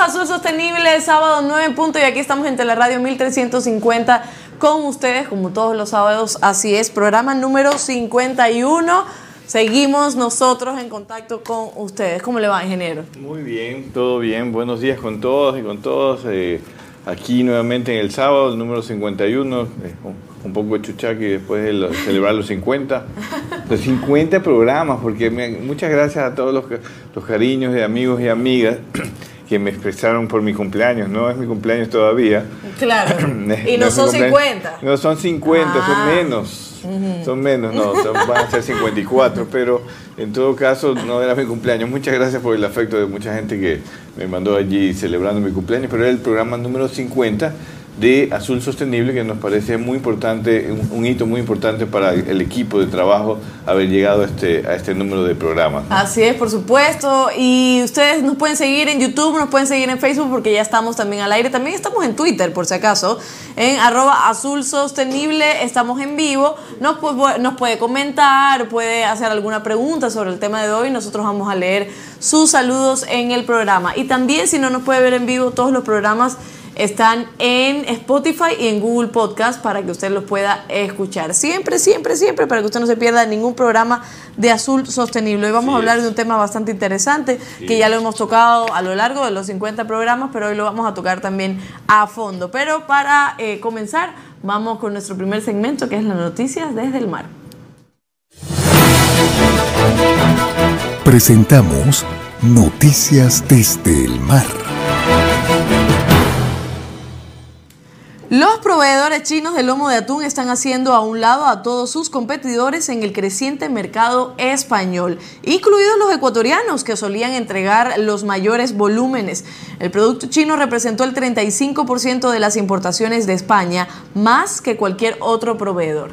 a Azul Sostenible, sábado 9 en punto y aquí estamos en Radio 1350 con ustedes como todos los sábados, así es, programa número 51. Seguimos nosotros en contacto con ustedes. ¿Cómo le va, ingeniero? Muy bien, todo bien. Buenos días con todos y con todos. Eh, aquí nuevamente en el sábado, el número 51. Eh, un poco de chuchaqui después de celebrar los 50. Los 50 programas, porque muchas gracias a todos los, los cariños de amigos y amigas que me expresaron por mi cumpleaños. No es mi cumpleaños todavía. Claro. y no, son 50. No son 50, son ah. menos. Son menos, no, van a ser 54, pero en todo caso no era mi cumpleaños. Muchas gracias por el afecto de mucha gente que me mandó allí celebrando mi cumpleaños, pero era el programa número 50 de Azul Sostenible que nos parece muy importante, un, hito muy importante para el equipo de trabajo haber llegado a este, a este número de programas. Así es, por supuesto. Y ustedes nos pueden seguir en YouTube, nos pueden seguir en Facebook porque ya estamos también al aire. También estamos en Twitter, por si acaso, en arroba azul sostenible. Estamos en vivo. Nos, nos puede comentar, puede hacer alguna pregunta sobre el tema de hoy. Nosotros vamos a leer sus saludos en el programa. Y también si no nos puede ver en vivo todos los programas están en Spotify y en Google Podcast para que usted los pueda escuchar. Siempre, siempre, siempre, para que usted no se pierda ningún programa de Azul Sostenible. Hoy vamos a hablar de un tema bastante interesante que ya lo hemos tocado a lo largo de los 50 programas, pero hoy lo vamos a tocar también a fondo. Pero para eh, comenzar, vamos con nuestro primer segmento que es las noticias desde el mar. Presentamos Noticias desde el mar. Los proveedores chinos de lomo de atún están haciendo a un lado a todos sus competidores en el creciente mercado español, incluidos los ecuatorianos que solían entregar los mayores volúmenes. El producto chino representó el 35% de las importaciones de España, más que cualquier otro proveedor.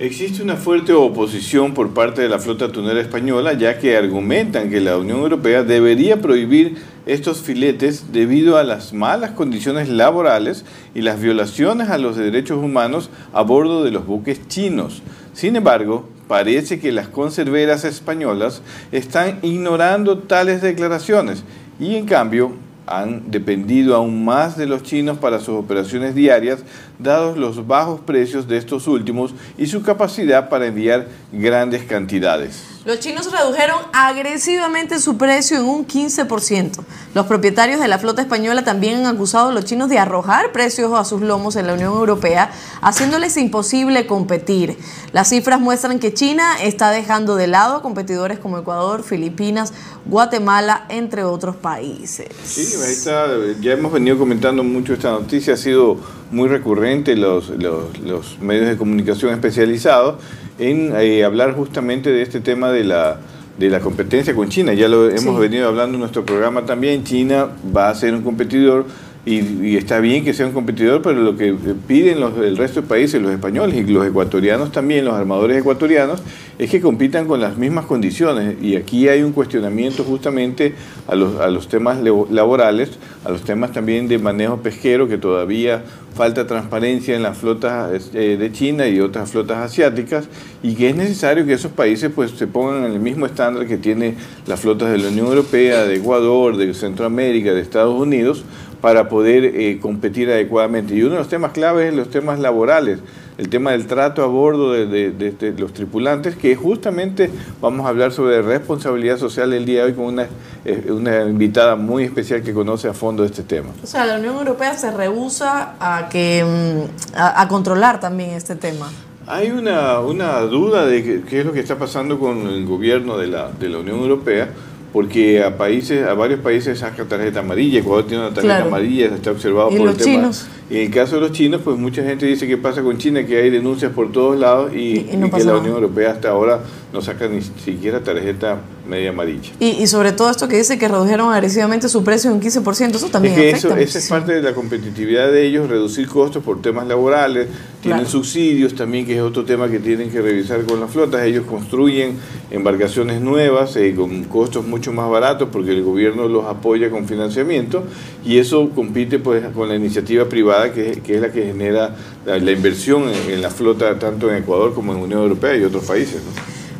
Existe una fuerte oposición por parte de la flota atunera española, ya que argumentan que la Unión Europea debería prohibir estos filetes debido a las malas condiciones laborales y las violaciones a los derechos humanos a bordo de los buques chinos. Sin embargo, parece que las conserveras españolas están ignorando tales declaraciones y en cambio han dependido aún más de los chinos para sus operaciones diarias, dados los bajos precios de estos últimos y su capacidad para enviar grandes cantidades. Los chinos redujeron agresivamente su precio en un 15%. Los propietarios de la flota española también han acusado a los chinos de arrojar precios a sus lomos en la Unión Europea, haciéndoles imposible competir. Las cifras muestran que China está dejando de lado a competidores como Ecuador, Filipinas, Guatemala, entre otros países. Sí, ahí está. Ya hemos venido comentando mucho esta noticia, ha sido muy recurrente los, los, los medios de comunicación especializados en eh, hablar justamente de este tema de la, de la competencia con China. Ya lo hemos venido hablando en nuestro programa también. China va a ser un competidor y, está bien que sea un competidor, pero lo que piden los, el resto de países, los españoles y los ecuatorianos también, los armadores ecuatorianos, es que compitan con las mismas condiciones. Y aquí hay un cuestionamiento justamente a los, a los temas laborales, a los temas también de manejo pesquero, que todavía falta transparencia en las flotas eh, de China y otras flotas asiáticas, y que es necesario que esos países pues, se pongan en el mismo estándar que tiene las flotas de la Unión Europea, de Ecuador, de Centroamérica, de Estados Unidos, para poder eh, competir adecuadamente. Y uno de los temas claves es los temas laborales, el tema del trato a bordo de, los tripulantes, que justamente vamos a hablar sobre responsabilidad social el día de hoy con una, eh, una invitada muy especial que conoce a fondo este tema. O sea, la Unión Europea se rehúsa a, que, mm, a, controlar también este tema. Hay una, una duda de qué, es lo que está pasando con el gobierno de la, de la Unión Europea porque a países, a varios países saca tarjeta amarilla, Ecuador tiene una tarjeta amarilla, se está observado por el tema. Y en el caso de los chinos, pues mucha gente dice qué pasa con China, que hay denuncias por todos lados y, que la Unión Europea hasta ahora no sacan ni siquiera tarjeta media amarilla. Y, sobre todo esto que dice que redujeron agresivamente su precio un 15%, eso también es que Eso, esa es parte de la competitividad de ellos, reducir costos por temas laborales, tienen subsidios también, que es otro tema que tienen que revisar con las flotas, ellos construyen embarcaciones nuevas eh, con costos mucho más baratos porque el gobierno los apoya con financiamiento y eso compite pues con la iniciativa privada que, es la que genera la, inversión en, la flota tanto en Ecuador como en Unión Europea y otros países.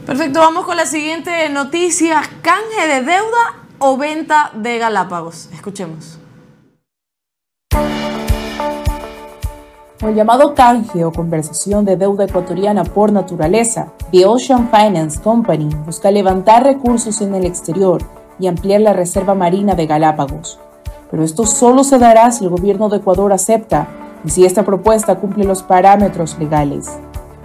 Perfecto, vamos con la siguiente noticia. ¿Canje de deuda o venta de Galápagos? Escuchemos. El llamado canje o conversación de deuda ecuatoriana por naturaleza, The Ocean Finance Company busca levantar recursos en el exterior y ampliar la reserva marina de Galápagos. Pero esto solo se dará si el gobierno de Ecuador acepta y si esta propuesta cumple los parámetros legales.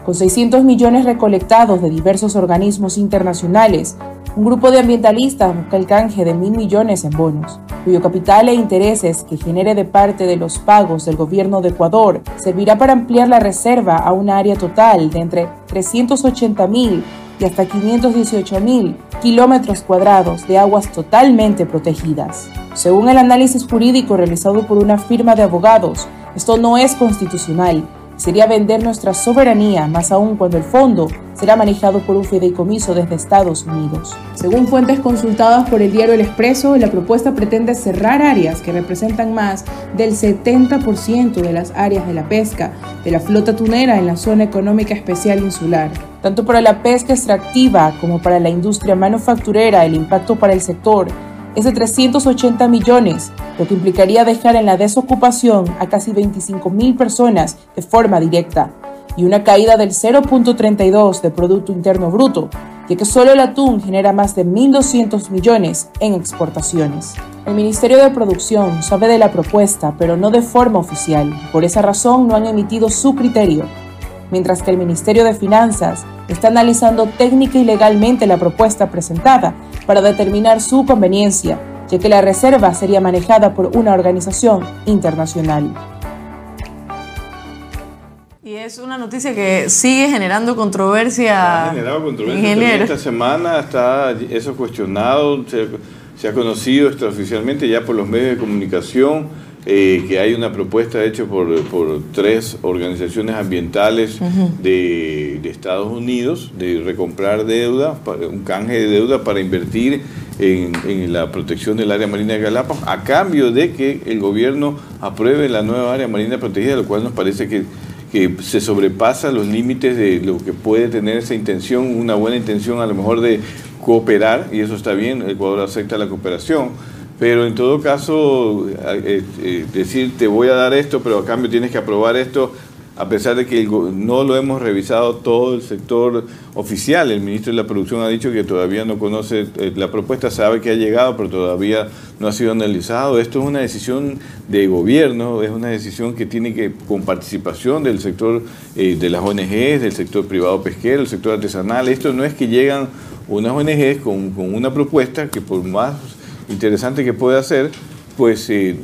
Con 600 millones recolectados de diversos organismos internacionales, un grupo de ambientalistas busca el canje de mil millones en bonos, cuyo capital e intereses que genere de parte de los pagos del gobierno de Ecuador servirá para ampliar la reserva a un área total de entre 380 mil y hasta 518 mil kilómetros cuadrados de aguas totalmente protegidas. Según el análisis jurídico realizado por una firma de abogados, esto no es constitucional sería vender nuestra soberanía, más aún cuando el fondo será manejado por un fideicomiso desde Estados Unidos. Según fuentes consultadas por el diario El Expreso, la propuesta pretende cerrar áreas que representan más del 70% de las áreas de la pesca de la flota tunera en la zona económica especial insular. Tanto para la pesca extractiva como para la industria manufacturera, el impacto para el sector es de 380 millones, lo que implicaría dejar en la desocupación a casi 25 mil personas de forma directa y una caída del 0.32 de Producto Interno Bruto, ya que solo el atún genera más de 1.200 millones en exportaciones. El Ministerio de Producción sabe de la propuesta, pero no de forma oficial. Por esa razón no han emitido su criterio, mientras que el Ministerio de Finanzas está analizando técnica y legalmente la propuesta presentada para determinar su conveniencia, ya que la reserva sería manejada por una organización internacional. Y es una noticia que sigue generando controversia. Ha generado controversia. Esta semana está eso cuestionado, se, se ha conocido extraoficialmente ya por los medios de comunicación eh, que hay una propuesta hecha por, por tres organizaciones ambientales de, de, Estados Unidos de recomprar deuda, un canje de deuda para invertir en, en, la protección del área marina de Galápagos, a cambio de que el gobierno apruebe la nueva área marina protegida, lo cual nos parece que, que se sobrepasa los límites de lo que puede tener esa intención, una buena intención a lo mejor de cooperar, y eso está bien, Ecuador acepta la cooperación pero en todo caso, eh, eh, decir te voy a dar esto, pero a cambio tienes que aprobar esto, a pesar de que no lo hemos revisado todo el sector oficial. El ministro de la Producción ha dicho que todavía no conoce eh, la propuesta, sabe que ha llegado, pero todavía no ha sido analizado. Esto es una decisión de gobierno, es una decisión que tiene que, con participación del sector de las ONGs, del sector privado pesquero, el sector artesanal. Esto no es que llegan unas ONGs con una propuesta que por más interesante que puede hacer, pues eh,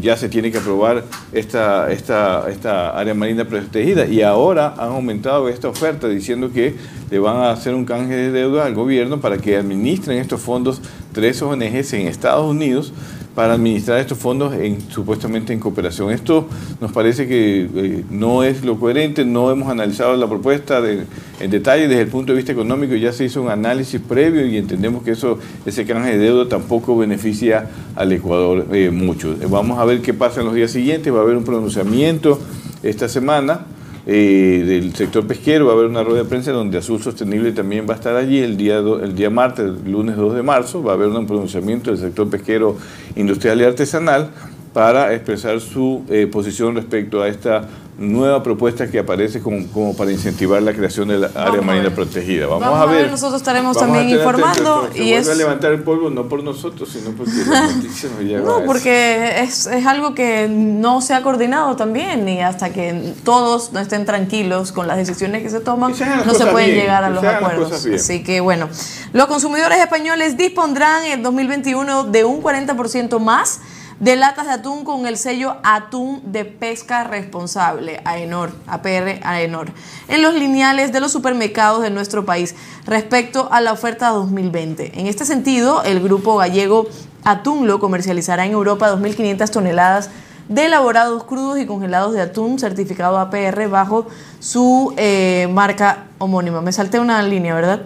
ya se tiene que aprobar esta, esta, esta área marina protegida. Y ahora han aumentado esta oferta diciendo que le van a hacer un canje de deuda al gobierno para que administren estos fondos tres ONGs en Estados Unidos para administrar estos fondos en, supuestamente en cooperación. Esto nos parece que eh, no es lo coherente, no hemos analizado la propuesta en detalle desde el punto de vista económico, ya se hizo un análisis previo y entendemos que eso, ese canje de deuda tampoco beneficia al Ecuador eh, mucho. Vamos a ver qué pasa en los días siguientes, va a haber un pronunciamiento esta semana eh, del sector pesquero. Va a haber una rueda de prensa donde Azul Sostenible también va a estar allí el día, el día martes, lunes 2 de marzo. Va a haber un pronunciamiento del sector pesquero industrial y artesanal para expresar su eh, posición respecto a esta nueva propuesta que aparece como, como para incentivar la creación de la área marina protegida. Vamos, a, ver. Nosotros estaremos también informando. Y es... a levantar el polvo no por nosotros, sino porque las noticias nos llevan No, porque es, es, algo que no se ha coordinado también y hasta que todos no estén tranquilos con las decisiones que se toman, no se pueden llegar a los acuerdos. Así que bueno, los consumidores españoles dispondrán en 2021 de un 40% más de latas de atún con el sello Atún de Pesca Responsable, AENOR, APR AENOR, en los lineales de los supermercados de nuestro país respecto a la oferta 2020. En este sentido, el grupo gallego Atún lo comercializará en Europa 2.500 toneladas de elaborados crudos y congelados de atún certificado APR bajo su eh, marca homónima. Me salté una línea, ¿verdad?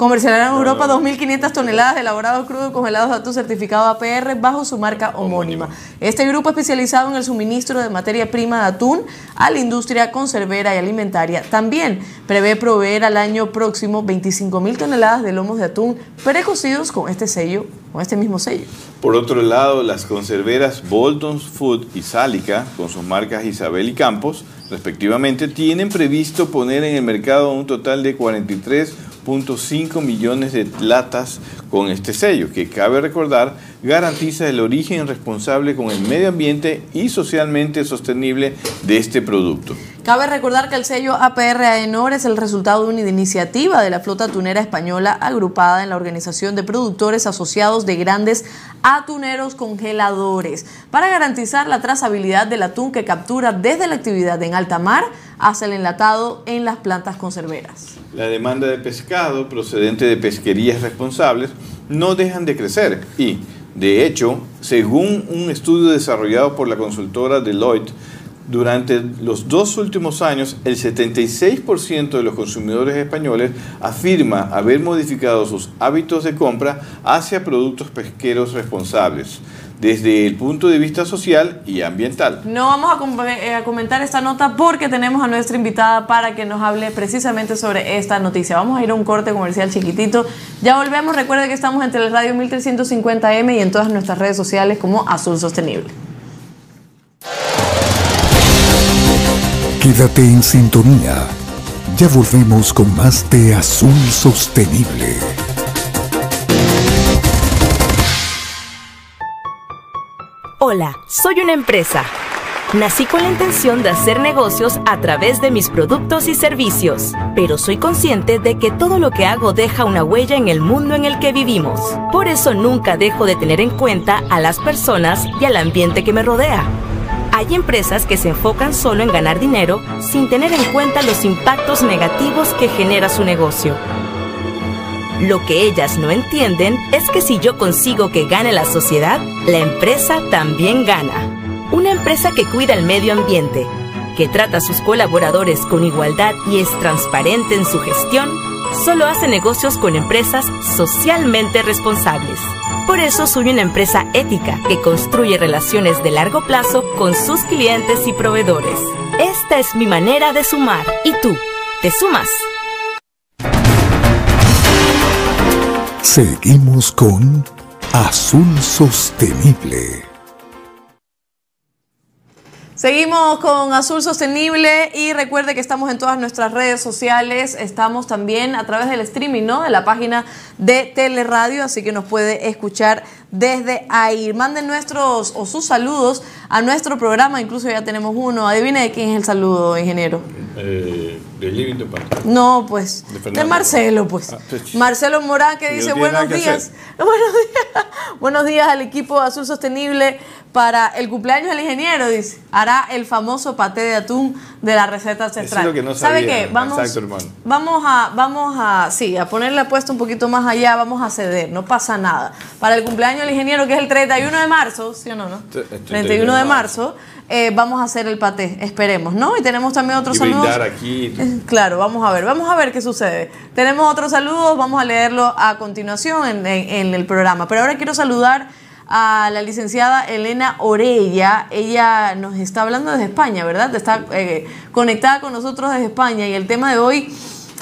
Comercializará en Europa 2.500 toneladas de elaborados crudos congelados de atún certificado APR bajo su marca homónima. Este grupo especializado en el suministro de materia prima de atún a la industria conservera y alimentaria también prevé proveer al año próximo 25.000 toneladas de lomos de atún precocidos con este sello, con este mismo sello. Por otro lado, las conserveras Bolton's Food y Sálica, con sus marcas Isabel y Campos, respectivamente, tienen previsto poner en el mercado un total de 43 5 millones de latas con este sello, que cabe recordar garantiza el origen responsable con el medio ambiente y socialmente sostenible de este producto. Cabe recordar que el sello APR AENOR es el resultado de una iniciativa de la flota atunera española agrupada en la Organización de Productores Asociados de Grandes Atuneros Congeladores para garantizar la trazabilidad del atún que captura desde la actividad en alta mar hasta el enlatado en las plantas conserveras. La demanda de pescado procedente de pesquerías responsables no dejan de crecer. Y, de hecho, según un estudio desarrollado por la consultora Deloitte, durante los dos últimos años, el 76% de los consumidores españoles afirma haber modificado sus hábitos de compra hacia productos pesqueros responsables desde el punto de vista social y ambiental. No vamos eh, a, comentar esta nota porque tenemos a nuestra invitada para que nos hable precisamente sobre esta noticia. Vamos a ir a un corte comercial chiquitito. Ya volvemos. Recuerde que estamos entre el radio 1350M y en todas nuestras redes sociales como Azul Sostenible. Quédate en sintonía. Ya volvemos con más de Azul Sostenible. Hola, soy una empresa. Nací con la intención de hacer negocios a través de mis productos y servicios, pero soy consciente de que todo lo que hago deja una huella en el mundo en el que vivimos. Por eso nunca dejo de tener en cuenta a las personas y al ambiente que me rodea. Hay empresas que se enfocan solo en ganar dinero sin tener en cuenta los impactos negativos que genera su negocio. Lo que ellas no entienden es que si yo consigo que gane la sociedad, la empresa también gana. Una empresa que cuida el medio ambiente, que trata a sus colaboradores con igualdad y es transparente en su gestión, solo hace negocios con empresas socialmente responsables. Por eso soy una empresa ética que construye relaciones de largo plazo con sus clientes y proveedores. Esta es mi manera de sumar. ¿Y tú? ¿Te sumas? Seguimos con Azul Sostenible. Seguimos con Azul Sostenible y recuerde que estamos en todas nuestras redes sociales. Estamos también a través del streaming, ¿no? De la página de Teleradio, así que nos puede escuchar desde ahí. Manden nuestros o sus saludos a nuestro programa, incluso ya tenemos uno. Adivine de quién es el saludo, ingeniero. Eh, de Living No, pues. De, Marcelo, pues. Ah, pues Marcelo Morán que dice buenos días. Buenos días. Buenos días al equipo Azul Sostenible para el cumpleaños del ingeniero, dice. Hará el famoso paté de atún de la receta ancestral. que no ¿Sabe qué? Vamos, vamos a, vamos a, sí, a ponerle apuesto un poquito más allá, vamos a ceder, no pasa nada. Para el cumpleaños del ingeniero, que es el 31 de marzo, ¿sí o no? no? 31 de marzo eh, vamos a hacer el paté, esperemos, ¿no? Y tenemos también otros saludos. aquí. Eh, claro, vamos a ver, vamos a ver qué sucede. Tenemos otros saludos, vamos a leerlo a continuación en, el programa. Pero ahora quiero saludar a la licenciada Elena Orella. Ella nos está hablando desde España, ¿verdad? Está eh, conectada con nosotros desde España y el tema de hoy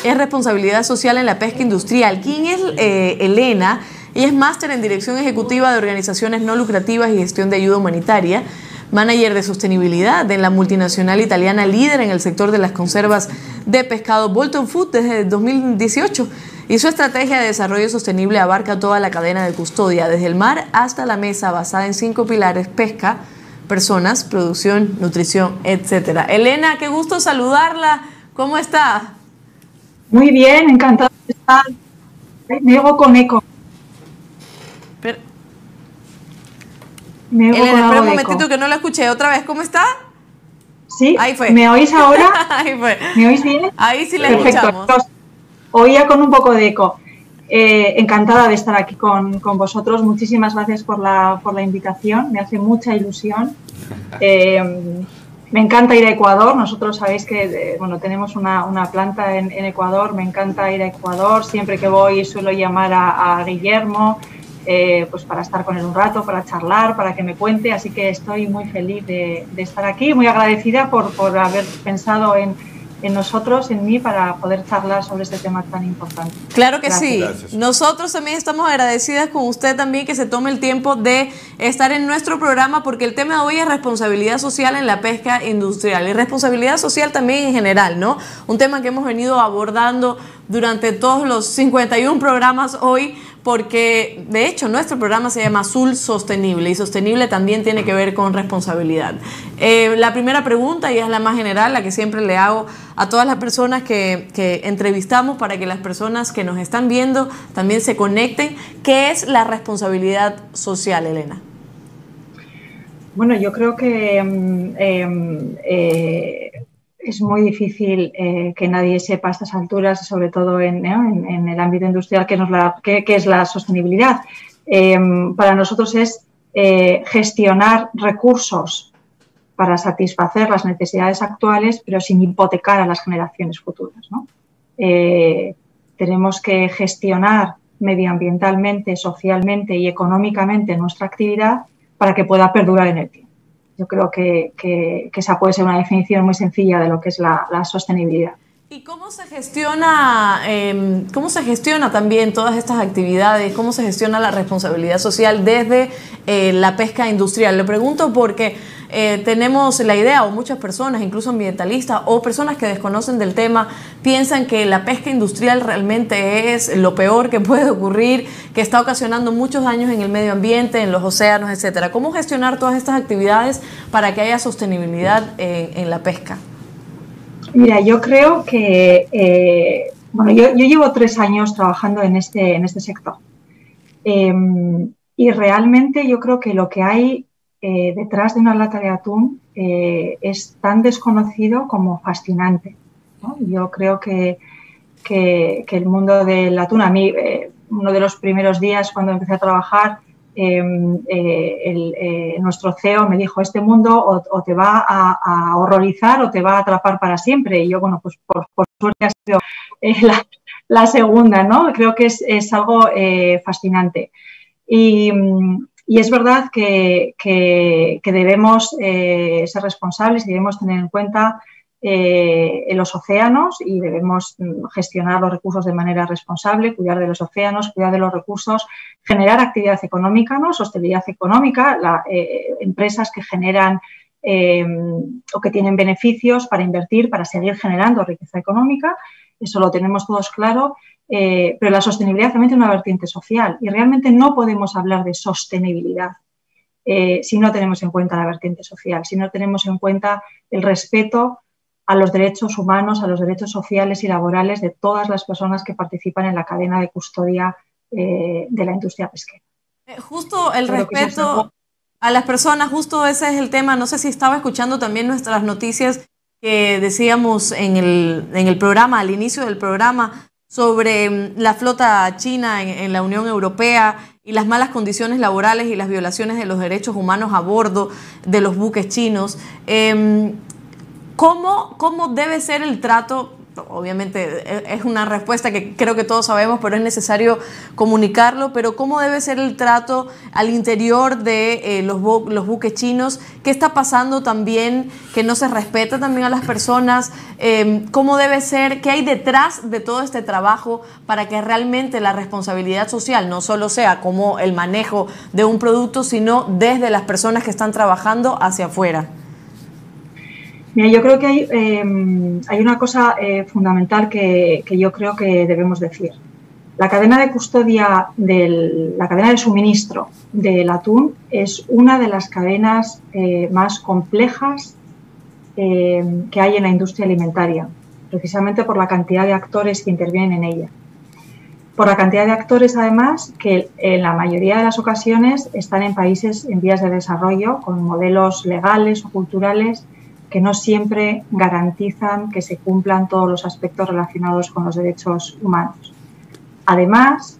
es responsabilidad social en la pesca industrial. ¿Quién es Elena? Ella es máster en Dirección Ejecutiva de Organizaciones No Lucrativas y Gestión de Ayuda Humanitaria manager de sostenibilidad de la multinacional italiana líder en el sector de las conservas de pescado Bolton Food desde 2018. Y su estrategia de desarrollo sostenible abarca toda la cadena de custodia, desde el mar hasta la mesa, basada en cinco pilares, pesca, personas, producción, nutrición, etc. Elena, qué gusto saludarla. ¿Cómo está? Muy bien, encantada de estar. Me con eco. Me espera un momentito que no lo escuché. ¿Otra vez cómo está? Sí. Ahí fue. ¿Me oís ahora? Ahí fue. ¿Me oís bien? Ahí sí le escuchamos. Oía con un poco de eco. Eh, encantada de estar aquí con, con, vosotros. Muchísimas gracias por la, por la invitación. Me hace mucha ilusión. Eh, me encanta ir a Ecuador. Nosotros sabéis que eh, bueno, tenemos una, una planta en, Ecuador. Me encanta ir a Ecuador. Siempre que voy suelo llamar a, Guillermo pues para estar con él un rato, para charlar, para que me cuente. Así que estoy muy feliz de, de estar aquí, muy agradecida por, por haber pensado en, en nosotros, en mí, para poder charlar sobre este tema tan importante. Claro que Gracias. sí. Gracias. Nosotros también estamos agradecidas con usted también que se tome el tiempo de estar en nuestro programa porque el tema de hoy es responsabilidad social en la pesca industrial y responsabilidad social también en general, ¿no? Un tema que hemos venido abordando durante todos los 51 programas hoy porque de hecho nuestro programa se llama Azul Sostenible y sostenible también tiene que ver con responsabilidad. Eh, la primera pregunta, y es la más general, la que siempre le hago a todas las personas que, entrevistamos para que las personas que nos están viendo también se conecten, ¿qué es la responsabilidad social, Elena? Bueno, yo creo que eh, eh, es muy difícil eh, que nadie sepa a estas alturas, sobre todo en, el ámbito industrial, qué, qué es la sostenibilidad. Eh, para nosotros es eh, gestionar recursos para satisfacer las necesidades actuales, pero sin hipotecar a las generaciones futuras. ¿no? Eh, tenemos que gestionar medioambientalmente, socialmente y económicamente nuestra actividad para que pueda perdurar en el tiempo. Yo creo que, que, que, esa puede ser una definición muy sencilla de lo que es la, la sostenibilidad. ¿Y cómo se gestiona, eh, cómo se gestiona también todas estas actividades? ¿Cómo se gestiona la responsabilidad social desde eh, la pesca industrial? Le pregunto porque eh, tenemos la idea, o muchas personas, incluso ambientalistas, o personas que desconocen del tema, piensan que la pesca industrial realmente es lo peor que puede ocurrir, que está ocasionando muchos daños en el medio ambiente, en los océanos, etcétera. ¿Cómo gestionar todas estas actividades para que haya sostenibilidad en, la pesca? Mira, yo creo que, eh, bueno, yo, llevo tres años trabajando en este, en este sector eh, y realmente yo creo que lo que hay eh, detrás de una lata de atún eh, es tan desconocido como fascinante. Yo creo que, que, el mundo del atún, a mí, eh, uno de los primeros días cuando empecé a trabajar, eh, nuestro CEO me dijo, este mundo o, te va a, horrorizar o te va a atrapar para siempre. Y yo, bueno, pues por, suerte ha sido la, la, segunda, ¿no? Creo que es, es algo fascinante. Y, y, es verdad que, que, debemos ser responsables y debemos tener en cuenta eh, los océanos y debemos gestionar los recursos de manera responsable, cuidar de los océanos, cuidar de los recursos, generar actividad económica, ¿no? sostenibilidad económica, la, eh, empresas que generan eh, o que tienen beneficios para invertir, para seguir generando riqueza económica, eso lo tenemos todos claro, eh, pero la sostenibilidad también tiene una vertiente social y realmente no podemos hablar de sostenibilidad eh, si no tenemos en cuenta la vertiente social, si no tenemos en cuenta el respeto a los derechos humanos, a los derechos sociales y laborales de todas las personas que participan en la cadena de custodia eh, de la industria pesquera. Eh, justo el Creo respeto a las personas, justo ese es el tema. No sé si estaba escuchando también nuestras noticias que decíamos en el, en el programa, al inicio del programa, sobre mm, la flota china en, la Unión Europea y las malas condiciones laborales y las violaciones de los derechos humanos a bordo de los buques chinos. Eh, ¿Cómo, ¿Cómo debe ser el trato? Obviamente es una respuesta que creo que todos sabemos, pero es necesario comunicarlo. Pero ¿cómo debe ser el trato al interior de eh, los, bu los, buques chinos? ¿Qué está pasando también que no se respeta también a las personas? Eh, ¿Cómo debe ser? ¿Qué hay detrás de todo este trabajo para que realmente la responsabilidad social no solo sea como el manejo de un producto, sino desde las personas que están trabajando hacia afuera? Yo creo que hay, eh, hay una cosa eh, fundamental que, que, yo creo que debemos decir. La cadena de custodia, del, la cadena de suministro del atún es una de las cadenas eh, más complejas que hay en la industria alimentaria, precisamente por la cantidad de actores que intervienen en ella. por la cantidad de actores, además, que en la mayoría de las ocasiones están en países en vías de desarrollo, con modelos legales o culturales que no siempre garantizan que se cumplan todos los aspectos relacionados con los derechos humanos. Además,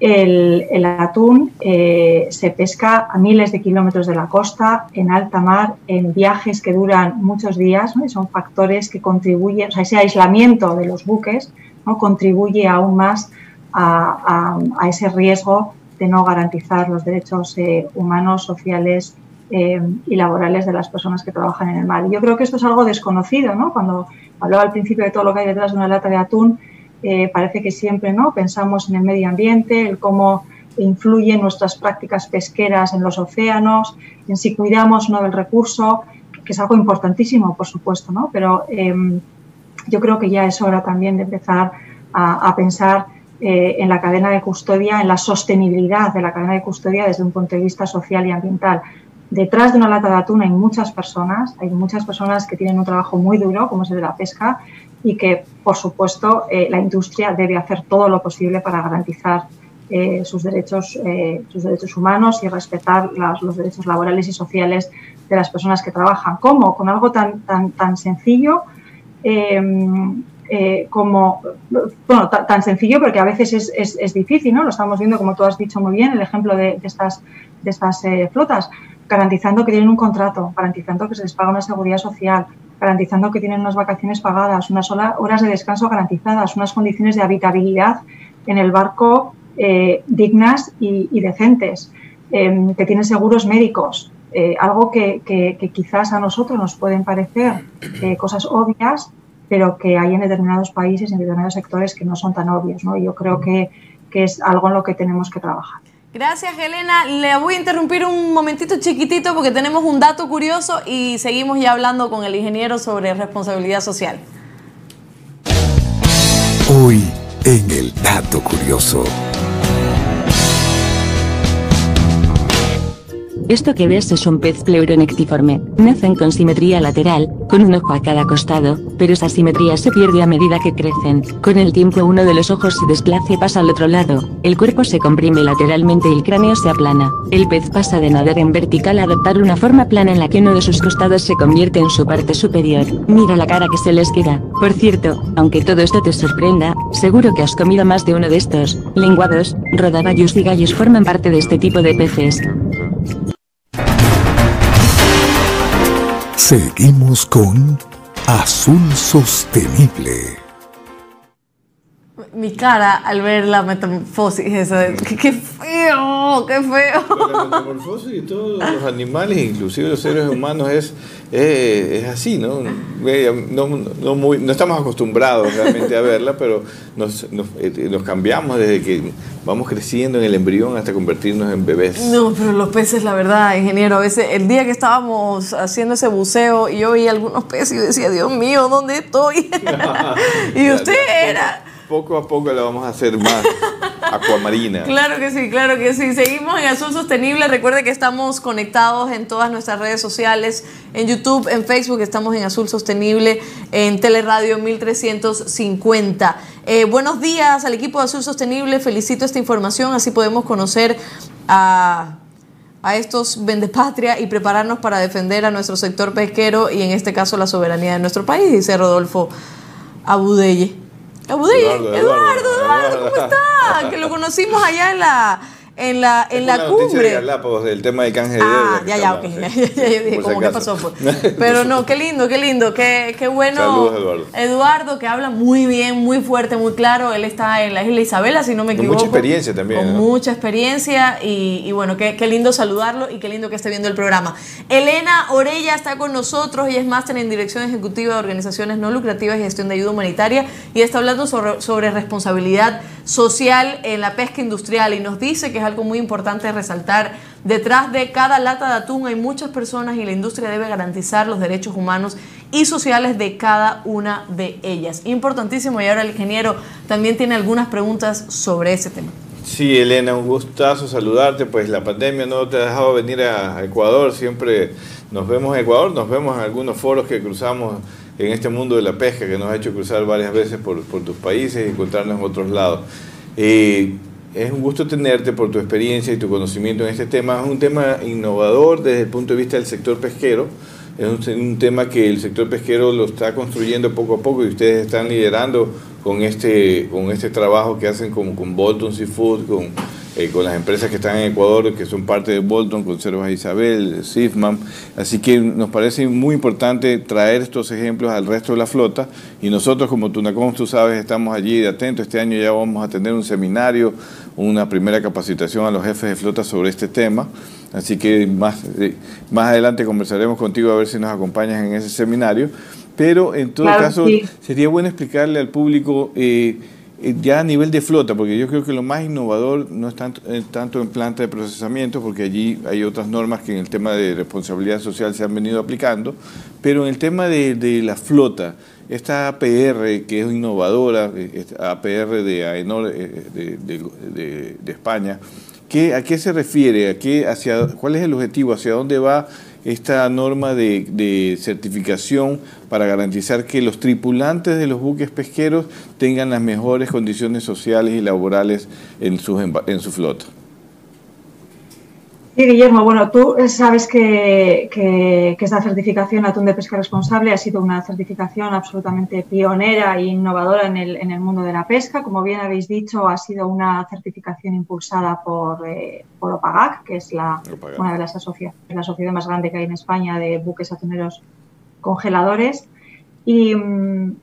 el, atún eh, se pesca a miles de kilómetros de la costa, en alta mar, en viajes que duran muchos días, son factores que contribuyen, o sea, ese aislamiento de los buques contribuye aún más a, ese riesgo de no garantizar los derechos eh, humanos, sociales eh, y laborales de las personas que trabajan en el mar. yo creo que esto es algo desconocido, ¿no? Cuando hablaba al principio de todo lo que hay detrás de una lata de atún, eh, parece que siempre ¿no? pensamos en el medio ambiente, en cómo influyen nuestras prácticas pesqueras en los océanos, en si cuidamos no del recurso, que es algo importantísimo, por supuesto, ¿no? pero yo creo que ya es hora también de empezar a, pensar eh, en la cadena de custodia, en la sostenibilidad de la cadena de custodia desde un punto de vista social y ambiental. Detrás de una lata de atún hay muchas personas, hay muchas personas que tienen un trabajo muy duro, como es el de la pesca, y que, por supuesto, eh, la industria debe hacer todo lo posible para garantizar eh, sus, derechos, sus derechos humanos y respetar los derechos laborales y sociales de las personas que trabajan. ¿Cómo? Con algo tan, tan, tan sencillo eh, como, bueno, tan sencillo porque a veces es, es, difícil, ¿no? Lo estamos viendo, como tú has dicho muy bien, el ejemplo de, estas, de estas eh, flotas, garantizando que tienen un contrato, garantizando que se les paga una seguridad social, garantizando que tienen unas vacaciones pagadas, unas horas de descanso garantizadas, unas condiciones de habitabilidad en el barco eh, dignas y, decentes, em, que tienen seguros médicos, algo que, quizás a nosotros nos pueden parecer cosas obvias, pero que hay en determinados países, en determinados sectores que no son tan obvios. ¿no? yo creo que es algo en lo que tenemos que trabajar. Gracias, Elena. Le voy a interrumpir un momentito chiquitito porque tenemos un dato curioso y seguimos ya hablando con el ingeniero sobre responsabilidad social. Hoy en el dato curioso. Esto que ves es un pez pleuronectiforme. Nacen con simetría lateral, con un ojo a cada costado, pero esa simetría se pierde a medida que crecen. Con el tiempo uno de los ojos se desplaza y pasa al otro lado. El cuerpo se comprime lateralmente y el cráneo se aplana. El pez pasa de nadar en vertical a adoptar una forma plana en la que uno de sus costados se convierte en su parte superior. Mira la cara que se les queda. Por cierto, aunque todo esto te sorprenda, seguro que has comido más de uno de estos. Lenguados, rodaballos y gallos forman parte de este tipo de peces. Seguimos con Azul Sostenible. Mi cara al ver la metamorfosis, eso qué, feo, qué feo. La metamorfosis de todos los animales, inclusive los seres humanos, es es así, ¿no? No, no, muy, no, estamos acostumbrados realmente a verla, pero nos, eh, nos, cambiamos desde que vamos creciendo en el embrión hasta convertirnos en bebés. No, pero los peces, la verdad, ingeniero, a veces el día que estábamos haciendo ese buceo y yo vi algunos peces y decía, Dios mío, ¿dónde estoy? y usted era poco a poco la vamos a hacer más acuamarina. Claro que sí, claro que sí. Seguimos en Azul Sostenible. Recuerde que estamos conectados en todas nuestras redes sociales, en YouTube, en Facebook, estamos en Azul Sostenible, en Teleradio 1350. Eh, buenos días al equipo de Azul Sostenible. Felicito esta información, así podemos conocer a a estos vendepatria y prepararnos para defender a nuestro sector pesquero y en este caso la soberanía de nuestro país, dice Rodolfo Eduardo, Eduardo, Eduardo, ¿cómo está? Que lo conocimos allá en la en la, en la, cumbre. De Galápagos, del tema de canje de Ah, ya, ya, ok. Ya, ya, dije, ¿cómo que pasó? Pues? Pero no, qué lindo, qué lindo, qué, qué bueno. Saludos, Eduardo. Eduardo, que habla muy bien, muy fuerte, muy claro. Él está en la isla Isabela, si no me equivoco. Con mucha experiencia también. Con mucha experiencia y, y bueno, qué, qué, lindo saludarlo y qué lindo que esté viendo el programa. Elena Orella está con nosotros, y es máster en Dirección Ejecutiva de Organizaciones No Lucrativas y Gestión de Ayuda Humanitaria y está hablando sobre, sobre responsabilidad social en la pesca industrial y nos dice que es algo muy importante resaltar. Detrás de cada lata de atún hay muchas personas y la industria debe garantizar los derechos humanos y sociales de cada una de ellas. Importantísimo y ahora el ingeniero también tiene algunas preguntas sobre ese tema. Sí, Elena, un gustazo saludarte. Pues la pandemia no te ha dejado venir a Ecuador. Siempre nos vemos en Ecuador, nos vemos en algunos foros que cruzamos en este mundo de la pesca que nos ha hecho cruzar varias veces por, por tus países y encontrarnos en otros lados. Eh, es un gusto tenerte por tu experiencia y tu conocimiento en este tema. Es un tema innovador desde el punto de vista del sector pesquero. Es un, tema que el sector pesquero lo está construyendo poco a poco y ustedes están liderando con este, con este trabajo que hacen como con Bolton Seafood, con eh, con las empresas que están en Ecuador, que son parte de Bolton, Conservas Isabel, Sifman. Así que nos parece muy importante traer estos ejemplos al resto de la flota y nosotros como Tunacom, tú sabes, estamos allí de atentos. Este año ya vamos a tener un seminario, una primera capacitación a los jefes de flota sobre este tema. Así que más, eh, más adelante conversaremos contigo a ver si nos acompañas en ese seminario. Pero en todo caso, sería bueno explicarle al público... Eh, ya a nivel de flota, porque yo creo que lo más innovador no es tanto, eh, en planta de procesamiento, porque allí hay otras normas que en el tema de responsabilidad social se han venido aplicando, pero en el tema de, la flota, esta APR que es innovadora, eh, APR de AENOR de, de, de España, ¿qué, ¿a qué se refiere? ¿A qué, hacia, ¿Cuál es el objetivo? ¿Hacia dónde va esta norma de, certificación para garantizar que los tripulantes de los buques pesqueros tengan las mejores condiciones sociales y laborales en su, en su flota. Sí, Guillermo, bueno, tú sabes que, que, esta certificación Atún de Pesca Responsable ha sido una certificación absolutamente pionera e innovadora en el, en el mundo de la pesca. Como bien habéis dicho, ha sido una certificación impulsada por, eh, por OPAGAC, que es la, una de las asociaciones, la sociedad más grande que hay en España de buques atuneros congeladores. Y,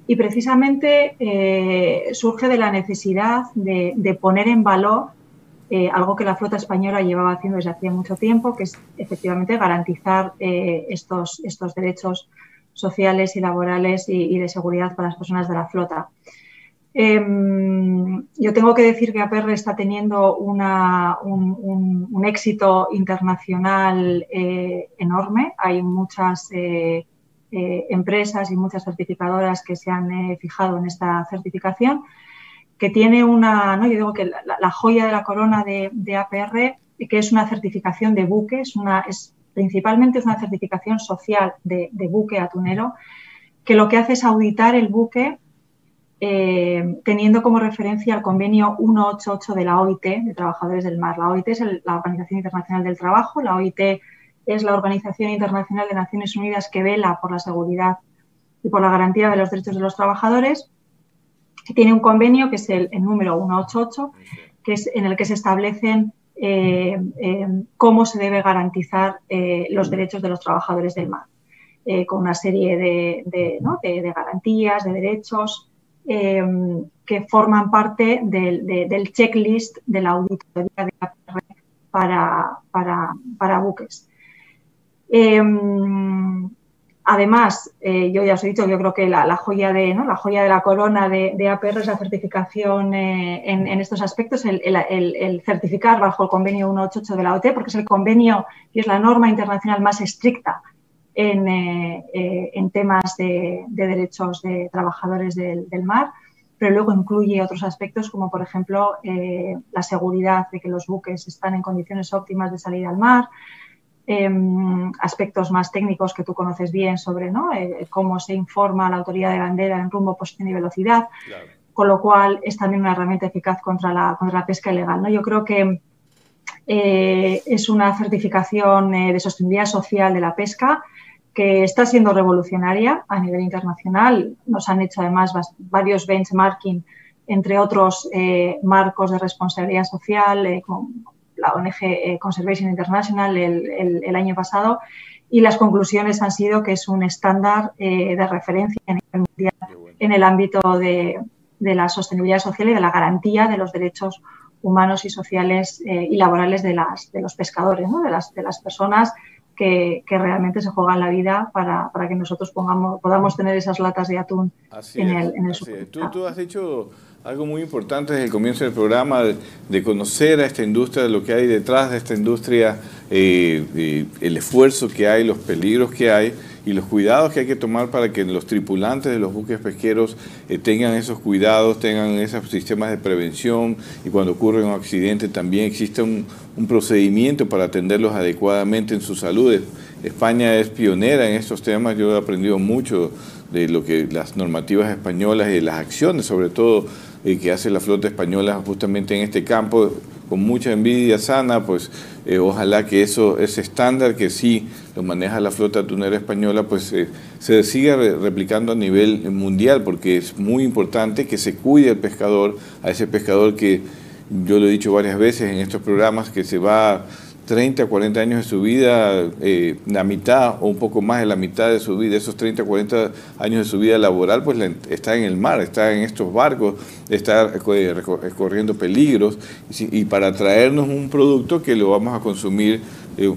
y precisamente eh, surge de la necesidad de, de poner en valor eh, algo que la flota española llevaba haciendo desde hacía mucho tiempo, que es efectivamente garantizar eh, estos, estos derechos sociales y laborales y, de seguridad para las personas de la flota. Em, yo tengo que decir que APR está teniendo una, un, éxito internacional eh, enorme. Hay muchas empresas y muchas certificadoras que se han fijado en esta certificación que tiene una, ¿no? yo digo que la, joya de la corona de, APR, que es una certificación de buque, es una, es, principalmente es una certificación social de, buque atunero, que lo que hace es auditar el buque eh, teniendo como referencia el convenio 188 de la OIT, de Trabajadores del Mar. La OIT es la Organización Internacional del Trabajo, la OIT es la Organización Internacional de Naciones Unidas que vela por la seguridad y por la garantía de los derechos de los trabajadores tiene un convenio que es el, número 188, que es en el que se establecen eh, eh, cómo se debe garantizar eh, los derechos de los trabajadores del mar, con una serie de, garantías, de derechos que forman parte del, checklist de la auditoría de APR para, para, para buques. Además, eh, yo ya os he dicho, yo creo que la, joya de la corona de, APR es la certificación eh, en, estos aspectos, el, certificar bajo el convenio 188 de la OT, porque es el convenio y es la norma internacional más estricta en, eh, temas de, derechos de trabajadores del, del, mar, pero luego incluye otros aspectos como, por ejemplo, la seguridad de que los buques están en condiciones óptimas de salir al mar, Em, aspectos más técnicos que tú conoces bien sobre ¿no? Eh, cómo se informa la autoridad de bandera en rumbo, posición y velocidad, con lo cual es también una herramienta eficaz contra la, contra la pesca ilegal. ¿no? Yo creo que eh, es una certificación eh, de sostenibilidad social de la pesca que está siendo revolucionaria a nivel internacional. Nos han hecho además varios benchmarking, entre otros marcos de responsabilidad social, como la ONG eh, Conservation International el, año pasado y las conclusiones han sido que es un estándar eh, de referencia en el ámbito de, la sostenibilidad social y de la garantía de los derechos humanos y sociales eh, y laborales de, las, de los pescadores, de, las, de las personas que, realmente se juegan la vida para, que nosotros pongamos, podamos tener esas latas de atún en el, en el ¿Tú, tú, has hecho algo muy importante desde el comienzo del programa, de, conocer a esta industria, lo que hay detrás de esta industria, eh, el esfuerzo que hay, los peligros que hay y los cuidados que hay que tomar para que los tripulantes de los buques pesqueros eh, tengan esos cuidados, tengan esos sistemas de prevención y cuando ocurre un accidente también existe un, procedimiento para atenderlos adecuadamente en su salud. España es pionera en estos temas, yo he aprendido mucho de lo que las normativas españolas y de las acciones, sobre todo eh, que hace la flota española justamente en este campo, con mucha envidia sana, pues eh, ojalá que eso, ese estándar que sí lo maneja la flota atunera española, pues eh, se siga replicando a nivel mundial, porque es muy importante que se cuide al pescador, a ese pescador que yo lo he dicho varias veces en estos programas, que se va 30, 40 años de su vida, eh, la mitad o un poco más de la mitad de su vida, esos 30, 40 años de su vida laboral, pues está en el mar, está en estos barcos, está eh, corriendo peligros y, para traernos un producto que lo vamos a consumir eh,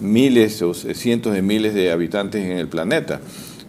miles o cientos de miles de habitantes en el planeta.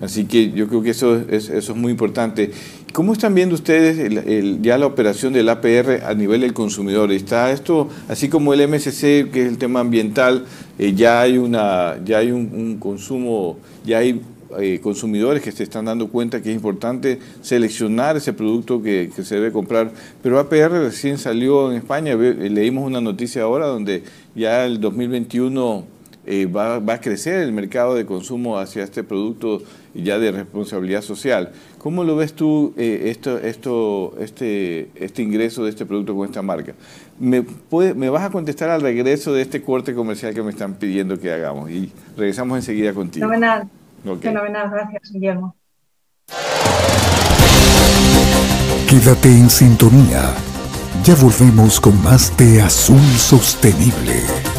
Así que yo creo que eso es, eso es muy importante. ¿Cómo están viendo ustedes ya la operación del APR a nivel del consumidor? ¿Está esto, así como el MSC, que es el tema ambiental, eh, ya hay, una, ya hay un, consumo, ya hay eh, consumidores que se están dando cuenta que es importante seleccionar ese producto que, se debe comprar. Pero APR recién salió en España, leímos una noticia ahora donde ya el 2021 eh, va, va, a crecer el mercado de consumo hacia este producto ya de responsabilidad social. ¿Cómo lo ves tú eh, esto, esto, este, este ingreso de este producto con esta marca? ¿Me, puede, ¿Me vas a contestar al regreso de este corte comercial que me están pidiendo que hagamos? Y regresamos enseguida contigo. Fenomenal. Fenomenal, gracias Guillermo. Quédate en sintonía. Ya volvemos con más de Azul Sostenible.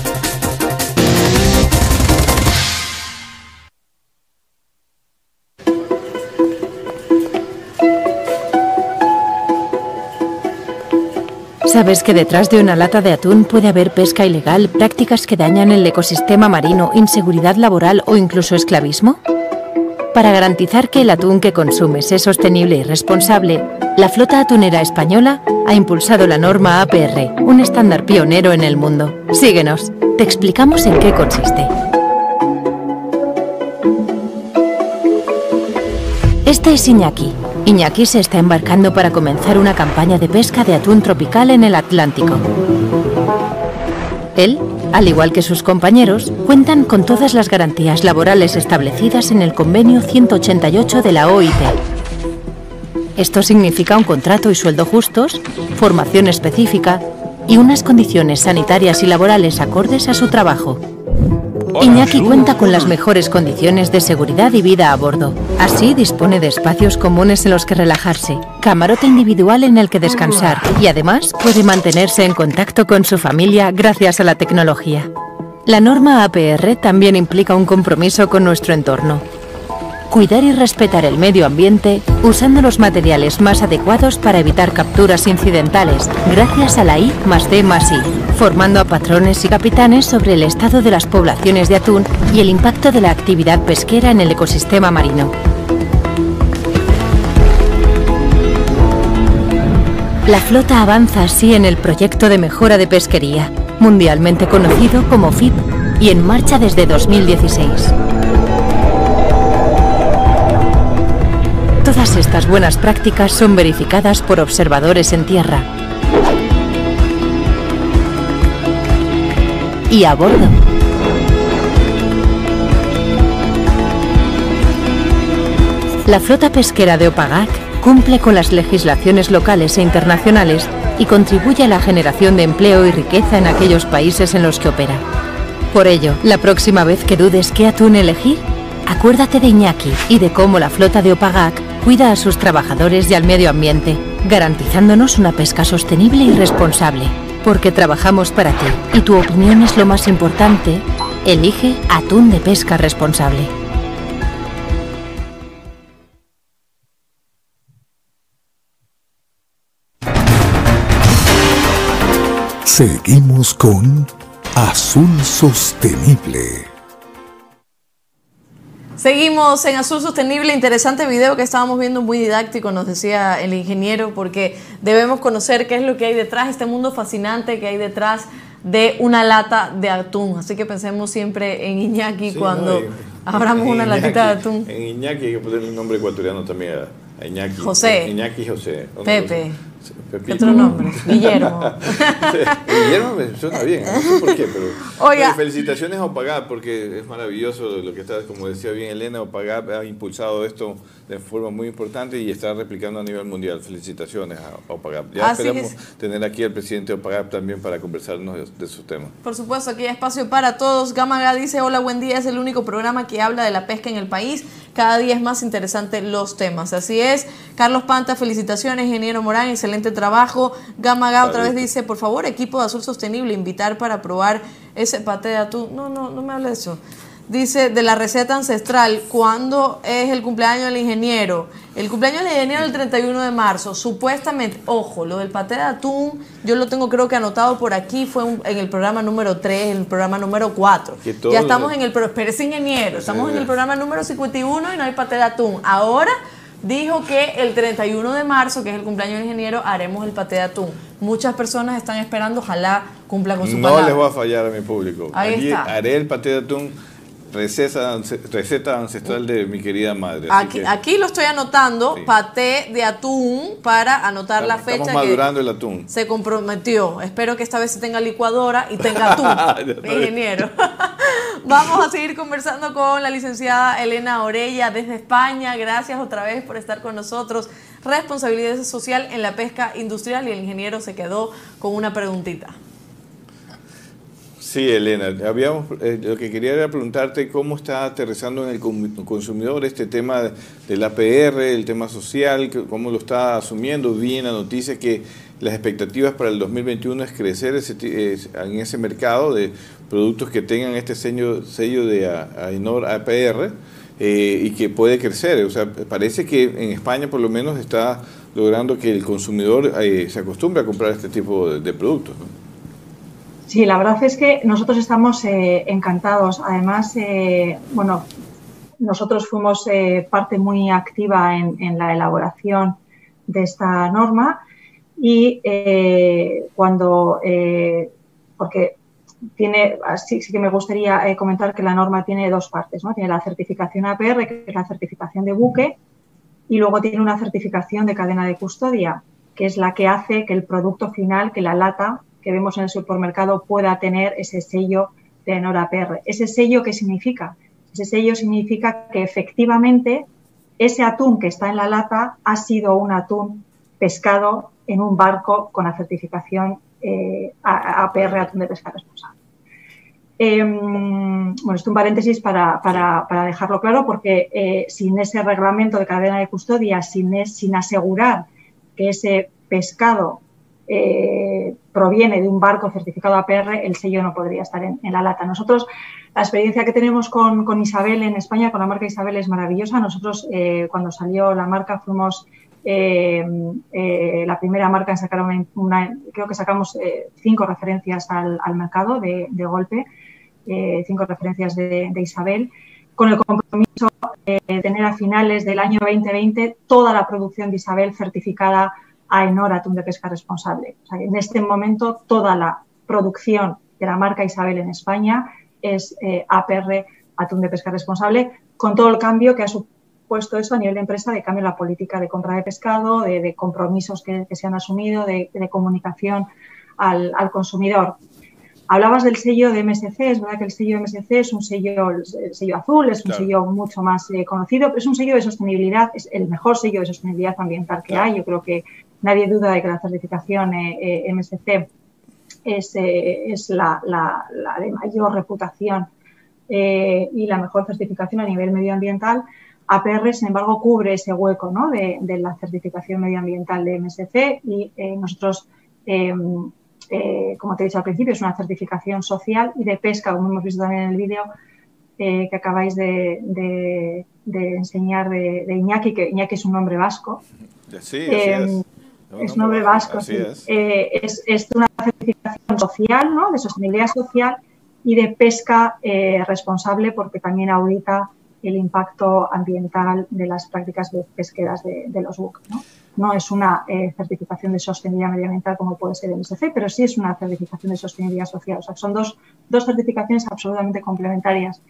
¿Sabes que detrás de una lata de atún puede haber pesca ilegal, prácticas que dañan el ecosistema marino, inseguridad laboral o incluso esclavismo? Para garantizar que el atún que consumes es sostenible y responsable, la flota atunera española ha impulsado la norma APR, un estándar pionero en el mundo. Síguenos, te explicamos en qué consiste. Este es Iñaki, Iñaki se está embarcando para comenzar una campaña de pesca de atún tropical en el Atlántico. Él, al igual que sus compañeros, cuentan con todas las garantías laborales establecidas en el Convenio 188 de la OIT. Esto significa un contrato y sueldo justos, formación específica y unas condiciones sanitarias y laborales acordes a su trabajo. Iñaki cuenta con las mejores condiciones de seguridad y vida a bordo. Así dispone de espacios comunes en los que relajarse, camarote individual en el que descansar y además puede mantenerse en contacto con su familia gracias a la tecnología. La norma APR también implica un compromiso con nuestro entorno cuidar y respetar el medio ambiente usando los materiales más adecuados para evitar capturas incidentales, gracias a la I más D más I, formando a patrones y capitanes sobre el estado de las poblaciones de atún y el impacto de la actividad pesquera en el ecosistema marino. La flota avanza así en el proyecto de mejora de pesquería, mundialmente conocido como FIP y en marcha desde 2016. Todas estas buenas prácticas son verificadas por observadores en tierra y a bordo. La flota pesquera de Opagac cumple con las legislaciones locales e internacionales y contribuye a la generación de empleo y riqueza en aquellos países en los que opera. Por ello, la próxima vez que dudes qué atún elegir, acuérdate de Iñaki y de cómo la flota de Opagac cuida a sus trabajadores y al medio ambiente, garantizándonos una pesca sostenible y responsable. Porque trabajamos para ti y tu opinión es lo más importante, elige atún de pesca responsable. Seguimos con Azul Sostenible. Seguimos en Azul Sostenible, interesante video que estábamos viendo muy didáctico, nos decía el ingeniero, porque debemos conocer qué es lo que hay detrás, este mundo fascinante que hay detrás de una lata de atún. Así que pensemos siempre en Iñaki cuando abramos una latita de atún. En Iñaki hay que ponerle un nombre ecuatoriano también Iñaki. José. Iñaki José. Pepe. Pepito. ¿Qué otro nombre? Guillermo. Guillermo me suena bien, no sé por qué, pero. Oiga. Felicitaciones a Opagap, porque es maravilloso lo que está, como decía bien Elena, Opagap ha impulsado esto de forma muy importante y está replicando a nivel mundial. Felicitaciones a Opagap. Ya Así esperamos es. tener aquí al presidente de Opagap también para conversarnos de, de sus temas. Por supuesto, aquí hay espacio para todos. Gamaga dice, hola, buen día, es el único programa que habla de la pesca en el país. Cada día es más interesante los temas. Así es. Carlos Panta, felicitaciones, ingeniero Morán, excelente trabajo. Gamaga otra vez dice, por favor, equipo de Azul Sostenible, invitar para probar ese paté de atún. No, no, no me hable de eso. Dice, de la receta ancestral, ¿cuándo es el cumpleaños del ingeniero? El cumpleaños del ingeniero es el 31 de marzo, supuestamente, ojo, lo del paté de atún, yo lo tengo creo que anotado por aquí, fue un- en el programa número 3, en el programa número 4. Que todo Ya estamos en el, pero espérese ingeniero, estamos en el programa número 51 y no hay paté de atún. Ahora dijo que el 31 de marzo, que es el cumpleaños del ingeniero, haremos el paté de atún. Muchas personas están esperando, ojalá cumpla con su No palabra. les voy a fallar a mi público. Ahí Aquí está. haré el paté de atún, receta, receta ancestral de mi querida madre. Aquí, que aquí lo estoy anotando, Sí. paté de atún, para anotar la estamos fecha que madurando el atún. se comprometió. Espero que esta vez sí tenga licuadora y tenga atún, ingeniero. Vamos a seguir conversando con la licenciada Elena Orella desde España. Gracias otra vez por estar con nosotros. Responsabilidad social en la pesca industrial y el ingeniero se quedó con una preguntita. Sí, Elena, habíamos, eh, lo que quería era preguntarte cómo está aterrizando en el consumidor este tema de- del APR, el tema social, cómo lo está asumiendo. Vi en la noticia que las expectativas para el 2021 es crecer ese es- en ese mercado de productos que tengan este sello, sello de A- AENOR APR eh, y que puede crecer. O sea, parece que en España por lo menos está logrando que el consumidor eh, se acostumbre a comprar este tipo de, de productos. ¿no? Sí, la verdad es que nosotros estamos eh, encantados. Además, eh, bueno, nosotros fuimos eh, parte muy activa en, la elaboración de esta norma y cuando, porque tiene, sí, sí que me gustaría comentar que la norma tiene dos partes, ¿no? Tiene la certificación APR, que es la certificación de buque, y luego tiene una certificación de cadena de custodia, que es la que hace que el producto final, que la lata que vemos en el supermercado pueda tener ese sello de Enor APR. ¿Ese sello qué significa? Ese sello significa que efectivamente ese atún que está en la lata ha sido un atún pescado en un barco con la certificación eh, APR, atún de pesca responsable. Eh, bueno, esto un paréntesis para, para- para dejarlo claro, porque eh, sin ese reglamento de cadena de custodia, sin, sin asegurar que ese pescado eh, proviene de un barco certificado APR, el sello no podría estar en, la lata. Nosotros, la experiencia que tenemos con, Isabel en España, con la marca Isabel, es maravillosa. Nosotros, eh, cuando salió la marca, fuimos eh, la primera marca en sacar una, creo que sacamos cinco referencias al, mercado de, golpe, cinco referencias de, de Isabel, con el compromiso de tener a finales del año 2020 toda la producción de Isabel certificada a Enor Atún de Pesca Responsable. O sea, que en este momento toda la producción de la marca Isabel en España es eh, APR Atún de Pesca Responsable, con todo el cambio que ha supuesto eso a nivel de empresa, de cambio en la política de compra de pescado, de, de compromisos que, que, se han asumido, de, de comunicación al, al, consumidor. Hablabas del sello de MSC, es verdad que el sello de MSC es un sello, el sello azul, es un claro. sello mucho más eh, conocido, pero es un sello de sostenibilidad, es el mejor sello de sostenibilidad ambiental que claro. hay. Yo creo que nadie duda de que la certificación eh, eh, MSC es, eh, es la, la, la, de mayor reputación y la mejor certificación a nivel medioambiental. APR, sin embargo, cubre ese hueco ¿no? de, de, la certificación medioambiental de MSC y nosotros, em, eh, como te he dicho al principio, es una certificación social y de pesca, como hemos visto también en el vídeo eh, que acabáis de, de, de enseñar de, Iñaki, que Iñaki es un nombre vasco. Sí, es. Es un nombre vasco, sí. es. es. es. una certificación social, ¿no? de sostenibilidad social y de pesca responsable porque también audita el impacto ambiental de las prácticas pesqueras de, de los buques. ¿no? no es una eh, certificación de sostenibilidad medioambiental como puede ser el MSC, pero sí es una certificación de sostenibilidad social. O sea, son dos, dos certificaciones absolutamente complementarias.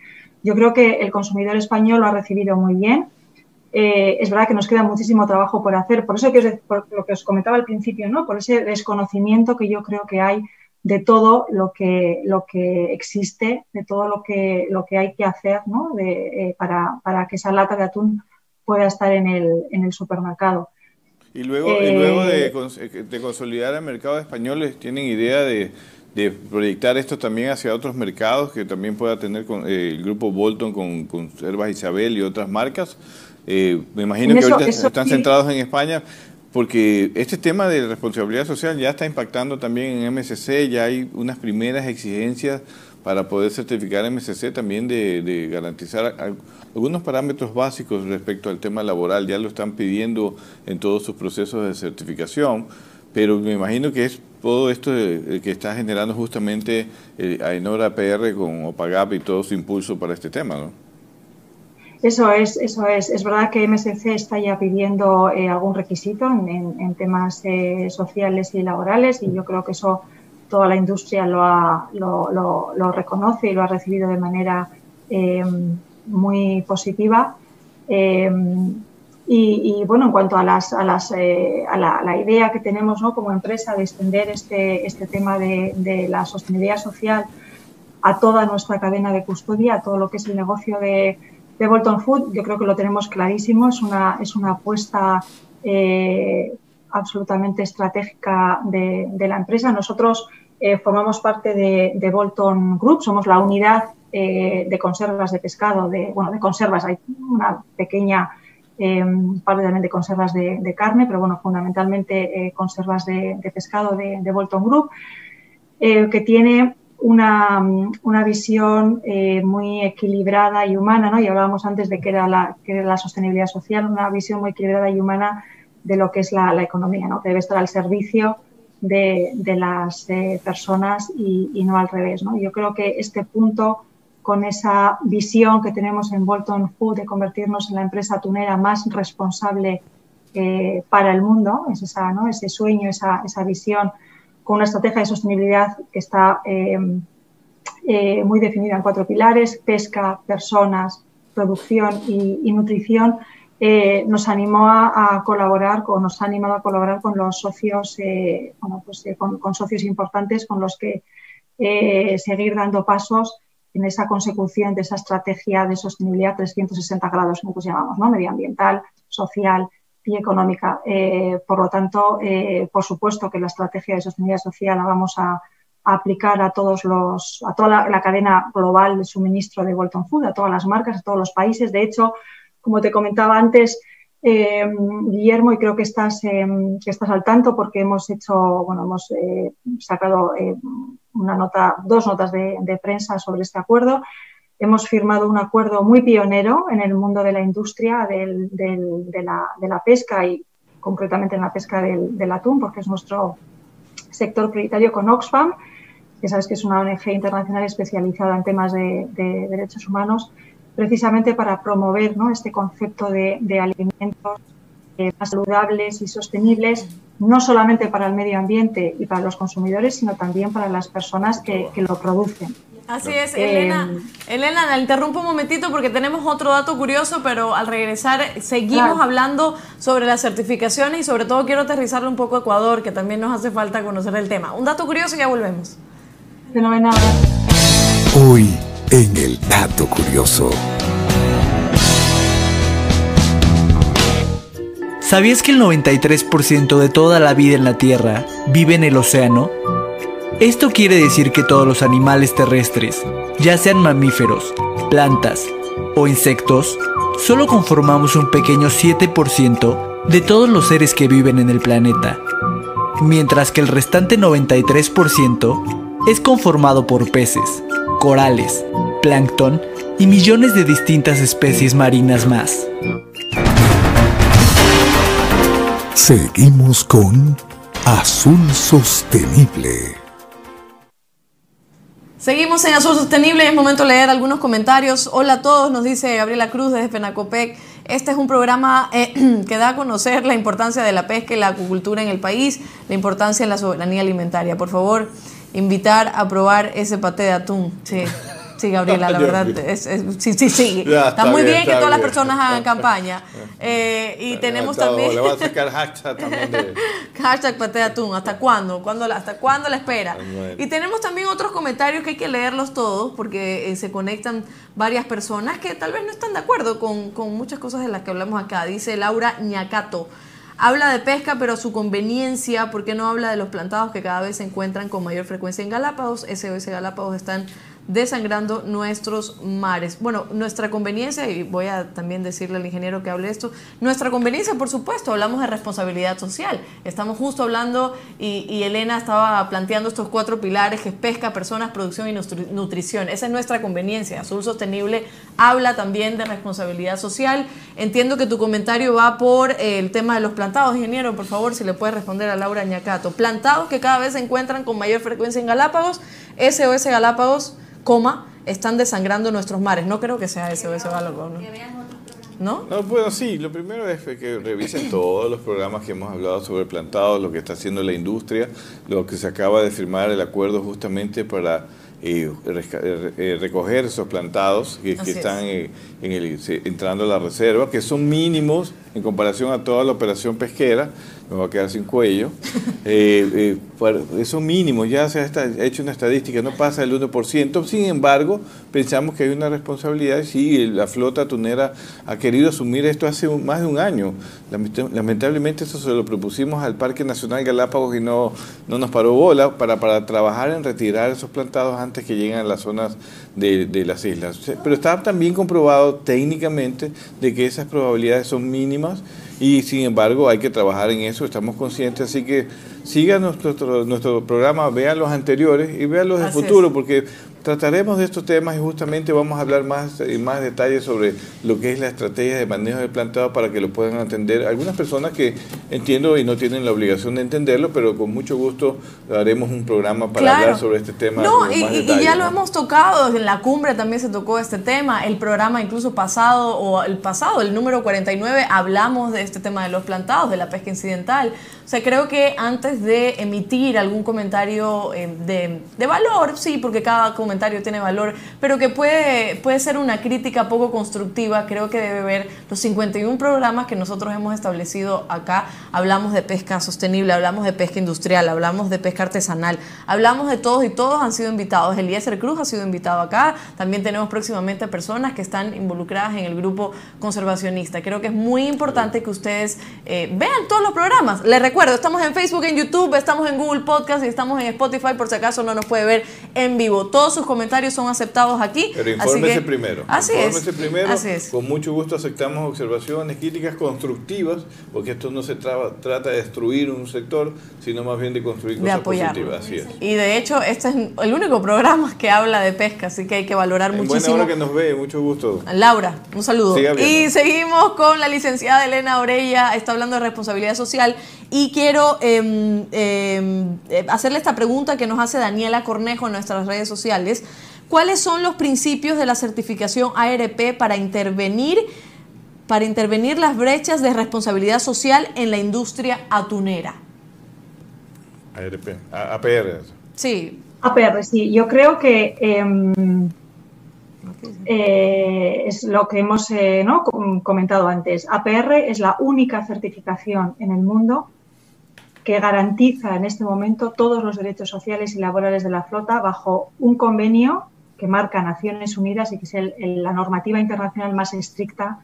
Yo creo que el consumidor español lo ha recibido muy bien. Eh, es verdad que nos queda muchísimo trabajo por hacer. Por eso que os, por lo que os comentaba al principio, ¿no? por ese desconocimiento que yo creo que hay de todo lo que, lo que existe, de todo lo que, lo que hay que hacer ¿no? de, para, para, que esa lata de atún pueda estar en el, en el supermercado. Y luego, y luego de, de, consolidar el mercado español, ¿tienen idea de, de, proyectar esto también hacia otros mercados que también pueda tener con, eh, el grupo Bolton con Conservas Isabel y otras marcas? Eh, me imagino que eso, ahorita eso están sí. centrados en España porque este tema de responsabilidad social ya está impactando también en MSC, ya hay unas primeras exigencias para poder certificar MSC también de, de garantizar algunos parámetros básicos respecto al tema laboral, ya lo están pidiendo en todos sus procesos de certificación, pero me imagino que es todo esto de, que está generando justamente eh, AENORA PR con OPAGAP y todo su impulso para este tema, ¿no? Eso es, eso es. Es verdad que MSC está ya pidiendo eh, algún requisito en, temas eh, sociales y laborales y yo creo que eso toda la industria lo, lo, reconoce y lo ha recibido de manera eh, muy positiva. Eh, y, bueno, en cuanto a, las, a, las, eh, a la, la, idea que tenemos ¿no? como empresa de extender este, este tema de, de, la sostenibilidad social a toda nuestra cadena de custodia, a todo lo que es el negocio de, de Bolton Food, yo creo que lo tenemos clarísimo. Es una, es una apuesta eh, absolutamente estratégica de, de, la empresa. Nosotros eh, formamos parte de, Bolton Group, somos la unidad eh, de conservas de pescado, de, bueno, de conservas, hay una pequeña parte también de conservas de, de, carne, pero bueno, fundamentalmente conservas de, pescado de, Bolton Group, que tiene una, una visión muy equilibrada y humana, ¿no? Y hablábamos antes de que era, la, que era la sostenibilidad social, una visión muy equilibrada y humana de lo que es la, la economía, ¿no? que debe estar al servicio de, de las eh, personas y, y, no al revés. ¿no? Yo creo que este punto, con esa visión que tenemos en Bolton Food de convertirnos en la empresa tunera más responsable eh, para el mundo, es esa, ¿no? ese sueño, esa, esa, visión, con una estrategia de sostenibilidad que está eh, eh, muy definida en cuatro pilares, pesca, personas, producción y, nutrición, eh, nos animó a, colaborar, o nos ha animado a colaborar con los socios, pues, con, socios importantes con los que seguir dando pasos en esa consecución de esa estrategia de sostenibilidad 360 grados, como pues llamamos, ¿no? medioambiental, social y económica. Eh, por lo tanto, por supuesto que la estrategia de sostenibilidad social la vamos a, aplicar a todos los, a toda la, cadena global de suministro de Bolton Food, a todas las marcas, a todos los países. De hecho, como te comentaba antes, eh, Guillermo, y creo que estás, eh, que estás al tanto porque hemos hecho, bueno, hemos eh, sacado eh, una nota, dos notas de, prensa sobre este acuerdo. Hemos firmado un acuerdo muy pionero en el mundo de la industria de, la, pesca y concretamente en la pesca del, atún, porque es nuestro sector prioritario con Oxfam, que sabes que es una ONG internacional especializada en temas de, de derechos humanos precisamente para promover este concepto de, de alimentos eh, más saludables y sostenibles, no solamente para el medio ambiente y para los consumidores, sino también para las personas que, que lo producen. Así es, eh, Elena. Elena, la interrumpo un momentito porque tenemos otro dato curioso, pero al regresar seguimos claro. hablando sobre las certificaciones y sobre todo quiero aterrizarle un poco a Ecuador, que también nos hace falta conocer el tema. Un dato curioso y ya volvemos. Fenomenal. Hoy en el dato curioso. ¿Sabías que el 93% de toda la vida en la Tierra vive en el océano? Esto quiere decir que todos los animales terrestres, ya sean mamíferos, plantas o insectos, solo conformamos un pequeño 7% de todos los seres que viven en el planeta, mientras que el restante 93% es conformado por peces, corales, plancton y millones de distintas especies marinas más. Seguimos con Azul Sostenible. Seguimos en Azul Sostenible, es momento de leer algunos comentarios. Hola a todos, nos dice Gabriela Cruz desde Fenacopec. Este es un programa eh, que da a conocer la importancia de la pesca y la acuicultura en el país, la importancia de la soberanía alimentaria. Por favor, invitar a probar ese paté de atún. Sí. Sí, Gabriela, la verdad, es, sí, sí, sí. está, muy bien, que todas las personas hagan campaña. Eh, y tenemos también... Le voy a sacar hashtag también de... hashtag patea. ¿Hasta cuándo? ¿Cuándo ¿Hasta cuándo la espera? Y tenemos también otros comentarios que hay que leerlos todos porque eh, se conectan varias personas que tal vez no están de acuerdo con, con muchas cosas de las que hablamos acá. Dice Laura Ñacato. Habla de pesca, pero a su conveniencia, ¿por qué no habla de los plantados que cada vez se encuentran con mayor frecuencia en Galápagos? SOS Galápagos están desangrando nuestros mares. Bueno, nuestra conveniencia, y voy a también decirle al ingeniero que hable esto, nuestra conveniencia, por supuesto, hablamos de responsabilidad social. Estamos justo hablando, y, Elena estaba planteando estos cuatro pilares, que es pesca, personas, producción y nutrición. Esa es nuestra conveniencia. Azul Sostenible habla también de responsabilidad social. Entiendo que tu comentario va por eh, el tema de los plantados. Ingeniero, por favor, si le puede responder a Laura Ñacato. Plantados que cada vez se encuentran con mayor frecuencia en Galápagos. SOS Galápagos coma, están desangrando nuestros mares. No creo que sea ese o ese valor. ¿no? ¿no? bueno, sí, lo primero es que revisen todos los programas que hemos hablado sobre plantados, lo que está haciendo la industria, lo que se acaba de firmar el acuerdo justamente para eh, eh, recoger esos plantados que, están en el, entrando a la reserva, que son mínimos en comparación a toda la operación pesquera, me va a quedar sin cuello. Eh, eh, eso mínimo, ya se ha hecho una estadística, no pasa el 1%. Sin embargo, pensamos que hay una responsabilidad y sí, la flota tunera ha querido asumir esto hace más de un año. Lamentablemente eso se lo propusimos al Parque Nacional Galápagos y no, no nos paró bola para, para trabajar en retirar esos plantados antes que lleguen a las zonas de, de las islas. Pero está también comprobado técnicamente de que esas probabilidades son mínimas y sin embargo hay que trabajar en eso, estamos conscientes, así que sigan nuestro, nuestro programa, vean los anteriores y vean los del futuro, porque Trataremos de estos temas y justamente vamos a hablar más en más detalles sobre lo que es la estrategia de manejo del plantado para que lo puedan entender algunas personas que entiendo y no tienen la obligación de entenderlo, pero con mucho gusto haremos un programa para hablar sobre este tema. No, y, y, ya lo hemos tocado, en la cumbre también se tocó este tema, el programa incluso pasado o el pasado, el número 49, hablamos de este tema de los plantados, de la pesca incidental. O sea, creo que antes de emitir algún comentario eh, de, de valor, sí, porque cada comentario tiene valor, pero que puede, puede ser una crítica poco constructiva, creo que debe ver los 51 programas que nosotros hemos establecido acá. Hablamos de pesca sostenible, hablamos de pesca industrial, hablamos de pesca artesanal, hablamos de todos y todos han sido invitados. Eliezer Cruz ha sido invitado acá. También tenemos próximamente personas que están involucradas en el grupo conservacionista. Creo que es muy importante que ustedes eh, vean todos los programas. Les recuerdo, estamos en Facebook, en YouTube, estamos en Google Podcast y estamos en Spotify por si acaso no nos puede ver en vivo. Todos sus comentarios son aceptados aquí. Pero infórmese primero. Así infórmese primero. Con mucho gusto aceptamos observaciones, críticas constructivas, porque esto no se trata de destruir un sector, sino más bien de construir cosas positivas. Así es. Y de hecho, este es el único programa que habla de pesca, así que hay que valorar en muchísimo. Buena hora que nos ve, mucho gusto. Laura, un saludo. Y seguimos con la licenciada Elena Orella, está hablando de responsabilidad social y quiero em, em, eh, hacerle esta pregunta que nos hace Daniela Cornejo en nuestras redes sociales. ¿Cuáles son los principios de la certificación ARP para intervenir, para intervenir las brechas de responsabilidad social en la industria atunera? ARP, APR. Sí. APR, sí. Yo creo que em, eh, es lo que hemos eh, comentado antes. APR es la única certificación en el mundo que garantiza en este momento todos los derechos sociales y laborales de la flota bajo un convenio que marca Naciones Unidas y que es la normativa internacional más estricta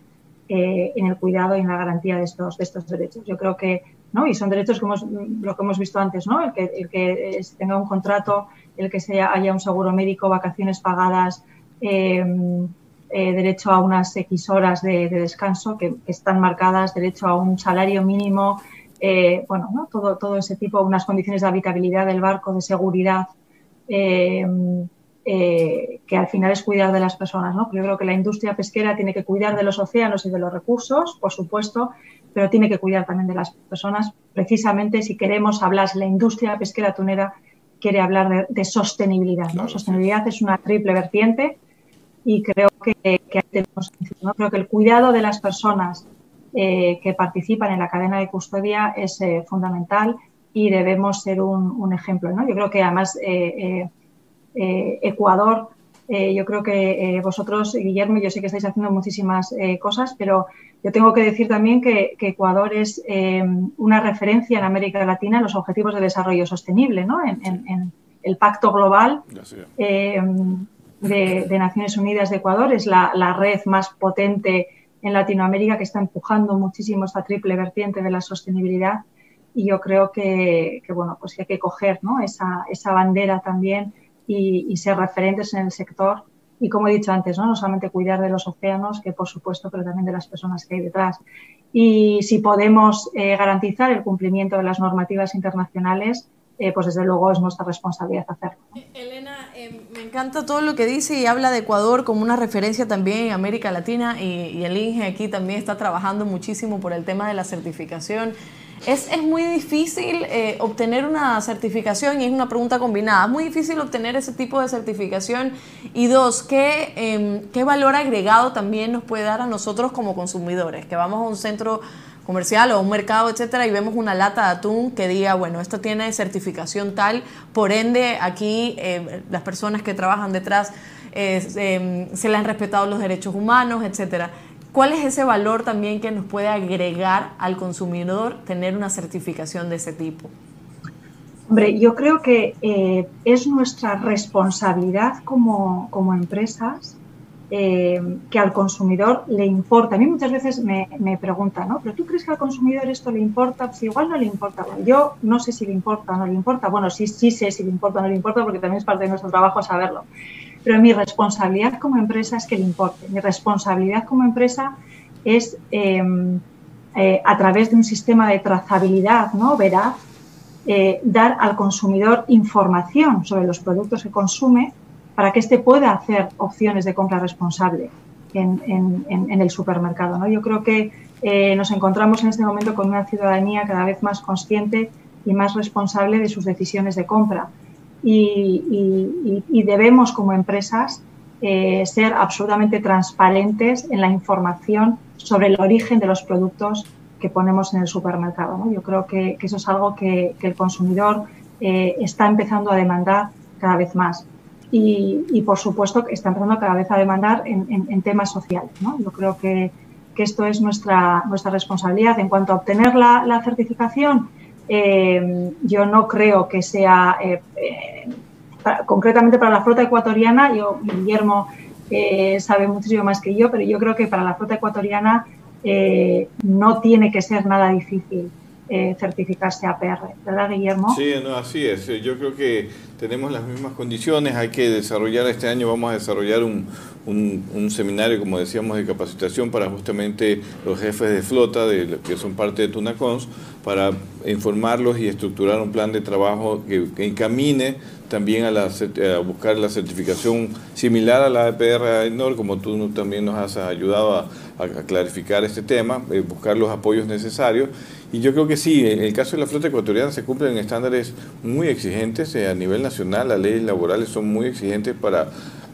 eh, en el cuidado y en la garantía de estos, de estos derechos. Yo creo que, ¿no? Y son derechos como lo que hemos visto antes, ¿no? El que, el que tenga un contrato, el que sea, haya un seguro médico, vacaciones pagadas, eh, eh, derecho a unas X horas de, descanso que, están marcadas, derecho a un salario mínimo, eh, bueno, todo, todo ese tipo, unas condiciones de habitabilidad del barco, de seguridad, eh, eh, que al final es cuidar de las personas. ¿no? Yo creo que la industria pesquera tiene que cuidar de los océanos y de los recursos, por supuesto, pero tiene que cuidar también de las personas. Precisamente si queremos hablar, la industria pesquera tunera quiere hablar de, sostenibilidad. ¿no? Sostenibilidad es una triple vertiente y creo que, que tenemos, ¿no? creo que el cuidado de las personas eh, que participan en la cadena de custodia es eh, fundamental y debemos ser un, ejemplo. ¿no? Yo creo que además eh, Ecuador yo creo que vosotros, Guillermo, yo sé que estáis haciendo muchísimas cosas, pero yo tengo que decir también que, Ecuador es una referencia en América Latina en los objetivos de desarrollo sostenible, ¿no? en, el pacto global de, Naciones Unidas de Ecuador. Es la, red más potente en Latinoamérica que está empujando muchísimo esta triple vertiente de la sostenibilidad. Y yo creo que, bueno, pues hay que coger ¿no? esa, esa bandera también y, ser referentes en el sector. Y como he dicho antes, ¿no? no solamente cuidar de los océanos, que por supuesto, pero también de las personas que hay detrás. Y si podemos eh, garantizar el cumplimiento de las normativas internacionales, eh, pues desde luego es nuestra responsabilidad hacerlo. Elena, eh, me encanta todo lo que dice y habla de Ecuador como una referencia también en América Latina y, el INGE aquí también está trabajando muchísimo por el tema de la certificación. Es, muy difícil eh, obtener una certificación y es una pregunta combinada. Es muy difícil obtener ese tipo de certificación. Y dos, ¿qué, em, ¿qué valor agregado también nos puede dar a nosotros como consumidores? Que vamos a un centro comercial o un mercado, etcétera, y vemos una lata de atún que diga, bueno, esto tiene certificación tal, por ende, aquí eh, las personas que trabajan detrás em, se le han respetado los derechos humanos, etcétera. ¿Cuál es ese valor también que nos puede agregar al consumidor tener una certificación de ese tipo? Hombre, yo creo que eh, es nuestra responsabilidad como, como empresas eh, que al consumidor le importa. A mí muchas veces me, me, preguntan, ¿no? ¿Pero tú crees que al consumidor esto le importa? Pues igual no le importa. yo no sé si le importa o no le importa. Bueno, sí, sí sé si le importa o no le importa porque también es parte de nuestro trabajo saberlo pero mi responsabilidad como empresa es que le importe. Mi responsabilidad como empresa es, em, eh, a través de un sistema de trazabilidad ¿no? veraz, eh, dar al consumidor información sobre los productos que consume para que éste pueda hacer opciones de compra responsable en, el supermercado. ¿no? Yo creo que eh, nos encontramos en este momento con una ciudadanía cada vez más consciente y más responsable de sus decisiones de compra y, debemos como empresas eh, ser absolutamente transparentes en la información sobre el origen de los productos que ponemos en el supermercado. Yo creo que, eso es algo que, el consumidor eh, está empezando a demandar cada vez más. Y, por supuesto está empezando cada vez a demandar en, temas sociales. Yo creo que, esto es nuestra, nuestra responsabilidad. En cuanto a obtener la certificación, eh, yo no creo que sea eh, eh, concretamente para la flota ecuatoriana, yo, Guillermo sabe muchísimo más que yo, pero yo creo que para la flota ecuatoriana no tiene que ser nada difícil certificarse APR, ¿verdad, Guillermo? Sí, no, así es. Yo creo que tenemos las mismas condiciones. Hay que desarrollar este año, vamos a desarrollar un, un, seminario, como decíamos, de capacitación para justamente los jefes de flota de, que son parte de Tunacons, para informarlos y estructurar un plan de trabajo que, encamine también a, la, a, buscar la certificación similar a la EPR AENOR, como tú también nos has ayudado a, clarificar este tema, eh, buscar los apoyos necesarios. Y yo creo que sí, en el caso de la flota ecuatoriana se cumplen estándares muy exigentes eh, a nivel nacional, las leyes laborales son muy exigentes para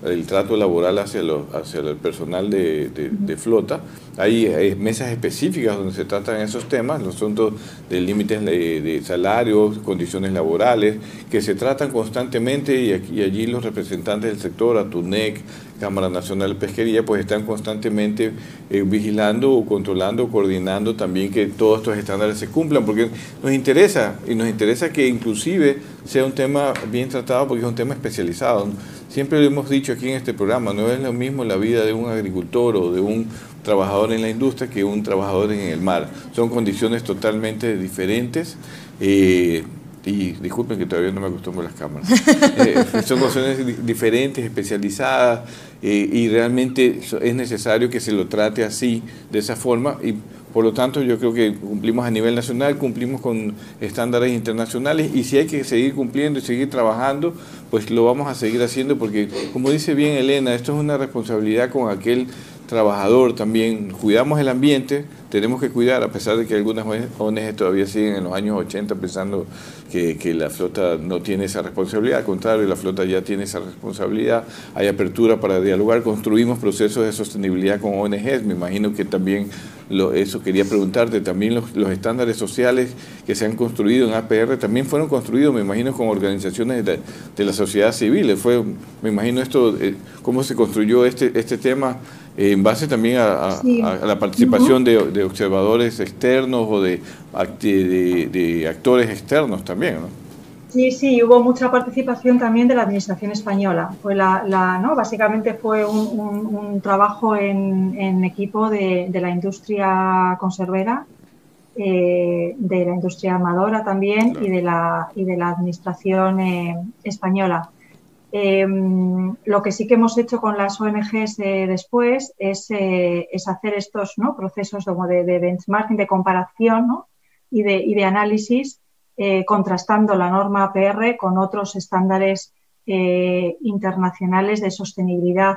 el trato laboral hacia, hacia el personal de, flota. Hay, mesas específicas donde se tratan esos temas, los asuntos de límites de, salarios, condiciones laborales, que se tratan constantemente y, aquí, allí los representantes del sector, ATUNEC, Cámara Nacional de Pesquería, pues están constantemente eh, vigilando o controlando, coordinando también que todos estos estándares se cumplan, porque nos interesa y nos interesa que inclusive sea un tema bien tratado porque es un tema especializado. Siempre lo hemos dicho aquí en este programa, no es lo mismo la vida de un agricultor o de un trabajador en la industria que un trabajador en el mar. Son condiciones totalmente diferentes. Eh, y disculpen que todavía no me acostumbro a las cámaras. Eh, son condiciones diferentes, especializadas, eh, y realmente es necesario que se lo trate así, de esa forma, y por lo tanto, yo creo que cumplimos a nivel nacional, cumplimos con estándares internacionales y si hay que seguir cumpliendo y seguir trabajando, pues lo vamos a seguir haciendo porque, como dice bien Elena, esto es una responsabilidad con aquel trabajador también, cuidamos el ambiente, tenemos que cuidar, a pesar de que algunas ONG todavía siguen en los años 80 pensando que, que, la flota no tiene esa responsabilidad, al contrario, la flota ya tiene esa responsabilidad, hay apertura para dialogar, construimos procesos de sostenibilidad con ONGs, me imagino que también lo, eso quería preguntarte, también los, los, estándares sociales que se han construido en APR también fueron construidos, me imagino, con organizaciones de, de la sociedad civil, fue, me imagino esto, eh, cómo se construyó este, este tema en base también a, la participación de, observadores externos o de, de, actores externos también, ¿no? Sí, sí, hubo mucha participación también de la administración española. Fue la, ¿no? Básicamente fue un, trabajo en, equipo de, la industria conservera, eh, de la industria armadora también y, de la, y de la administración eh, española. Em, lo que sí que hemos hecho con las ONGs eh, después eh, es, hacer estos procesos de, de, benchmarking, de comparación y, de, análisis, eh, contrastando la norma APR con otros estándares internacionales de sostenibilidad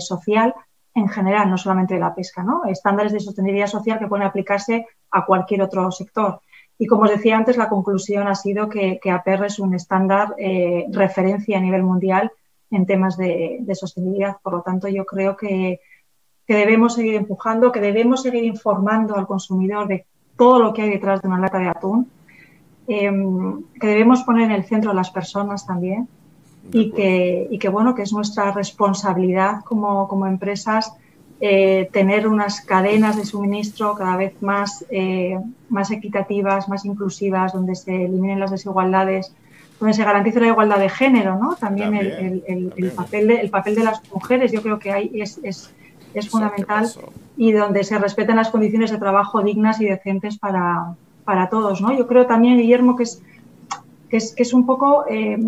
social en general, no solamente de la pesca, ¿no? estándares de sostenibilidad social que pueden aplicarse a cualquier otro sector. Y como os decía antes, la conclusión ha sido que, APR es un estándar eh, referencia a nivel mundial en temas de, sostenibilidad. Por lo tanto, yo creo que, debemos seguir empujando, que debemos seguir informando al consumidor de todo lo que hay detrás de una lata de atún, em, que debemos poner en el centro a las personas también. Y que, y que, bueno, que es nuestra responsabilidad como, como empresas eh, tener unas cadenas de suministro cada vez más, eh, más equitativas, más inclusivas, donde se eliminen las desigualdades, donde se garantice la igualdad de género, ¿no? También, el, papel de, el papel de las mujeres, yo creo que hay, es, es, es fundamental y donde se respeten las condiciones de trabajo dignas y decentes para, para todos, ¿no? Yo creo también, Guillermo, que es, que es, que es un poco eh,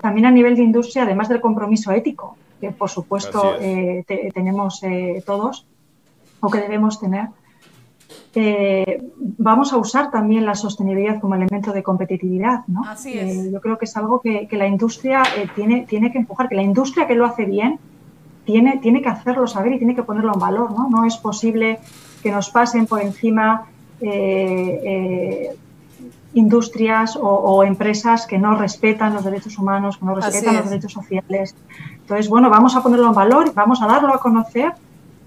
también a nivel de industria, además del compromiso ético, que por supuesto eh, tenemos eh, todos o que debemos tener. Eh, vamos a usar también la sostenibilidad como elemento de competitividad. ¿no? yo creo que es algo que, la industria tiene, tiene que empujar, que la industria que lo hace bien tiene, tiene que hacerlo saber y tiene que ponerlo en valor. No, no es posible que nos pasen por encima industrias o, empresas que no respetan los derechos humanos, que no respetan los derechos sociales. Entonces, bueno, vamos a ponerlo en valor, vamos a darlo a conocer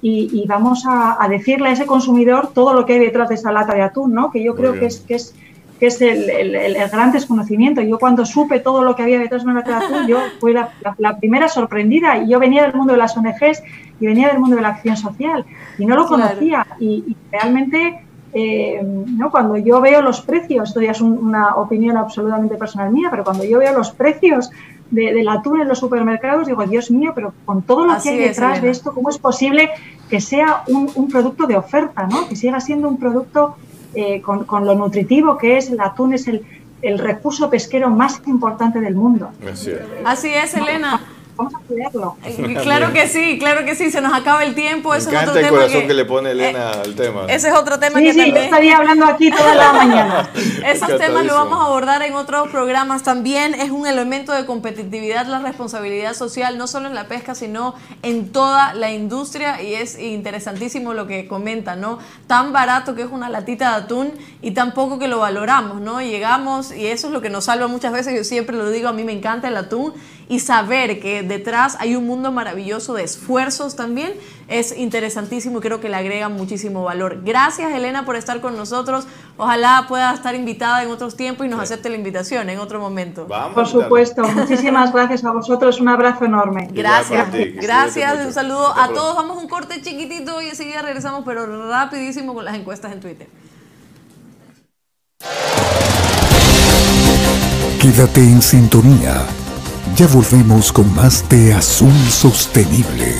y, vamos a, decirle a ese consumidor todo lo que hay detrás de esa lata de atún, ¿no? Que yo creo que es, que es, que es el, gran desconocimiento. Yo cuando supe todo lo que había detrás de una lata de atún, yo fui la, primera sorprendida. Y yo venía del mundo de las ONGs y venía del mundo de la acción social y no lo conocía. y realmente eh, ¿no? Cuando yo veo los precios, esto ya es una opinión absolutamente personal mía, pero cuando yo veo los precios de, del atún en los supermercados, digo, Dios mío, pero con todo lo que hay detrás de esto, ¿cómo es posible que sea un, producto de oferta, ¿no? que siga siendo un producto eh, con, lo nutritivo que es el atún, es el, el recurso pesquero más importante del mundo? Así es, Elena vamos a cuidarlo. Eh, claro que sí, claro que sí, se nos acaba el tiempo. Me encanta el corazón que, le pone Elena eh, al tema. Ese es otro tema sí, que sí, también... yo estaría hablando aquí toda la mañana. Esos temas los vamos a abordar en otros programas también. Es un elemento de competitividad la responsabilidad social, no solo en la pesca, sino en toda la industria y es interesantísimo lo que comenta, ¿no? Tan barato que es una latita de atún y tan poco que lo valoramos, ¿no? Llegamos y eso es lo que nos salva muchas veces, yo siempre lo digo, a mí me encanta el atún y saber que detrás hay un mundo maravilloso de esfuerzos también es interesantísimo y creo que le agrega muchísimo valor. Gracias Elena por estar con nosotros. Ojalá pueda estar invitada en otros tiempos y nos acepte la invitación en otro momento. por supuesto. Muchísimas gracias a vosotros. Un abrazo enorme. Gracias. Gracias. Un saludo a todos. Vamos a un corte chiquitito y enseguida regresamos, pero rapidísimo con las encuestas en Twitter. Quédate en sintonía. Ya volvemos con más de Azul Sostenible.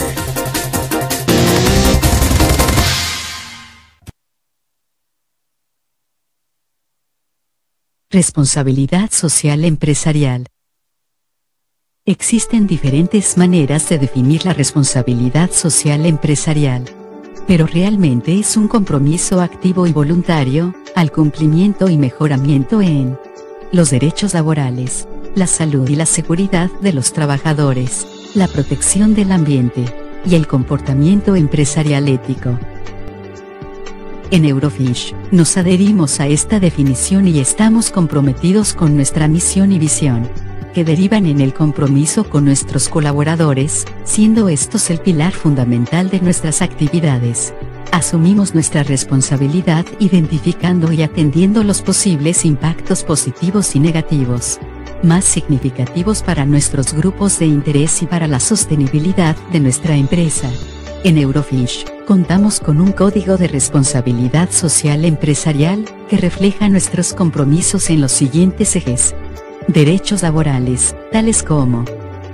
Responsabilidad social empresarial. Existen diferentes maneras de definir la responsabilidad social empresarial. Pero realmente es un compromiso activo y voluntario, al cumplimiento y mejoramiento en los derechos laborales, la salud y la seguridad de los trabajadores, la protección del ambiente, y el comportamiento empresarial ético. En Eurofish, nos adherimos a esta definición y estamos comprometidos con nuestra misión y visión, que derivan en el compromiso con nuestros colaboradores, siendo estos el pilar fundamental de nuestras actividades. Asumimos nuestra responsabilidad identificando y atendiendo los posibles impactos positivos y negativos más significativos para nuestros grupos de interés y para la sostenibilidad de nuestra empresa. En Eurofish, contamos con un código de responsabilidad social empresarial que refleja nuestros compromisos en los siguientes ejes. Derechos laborales, tales como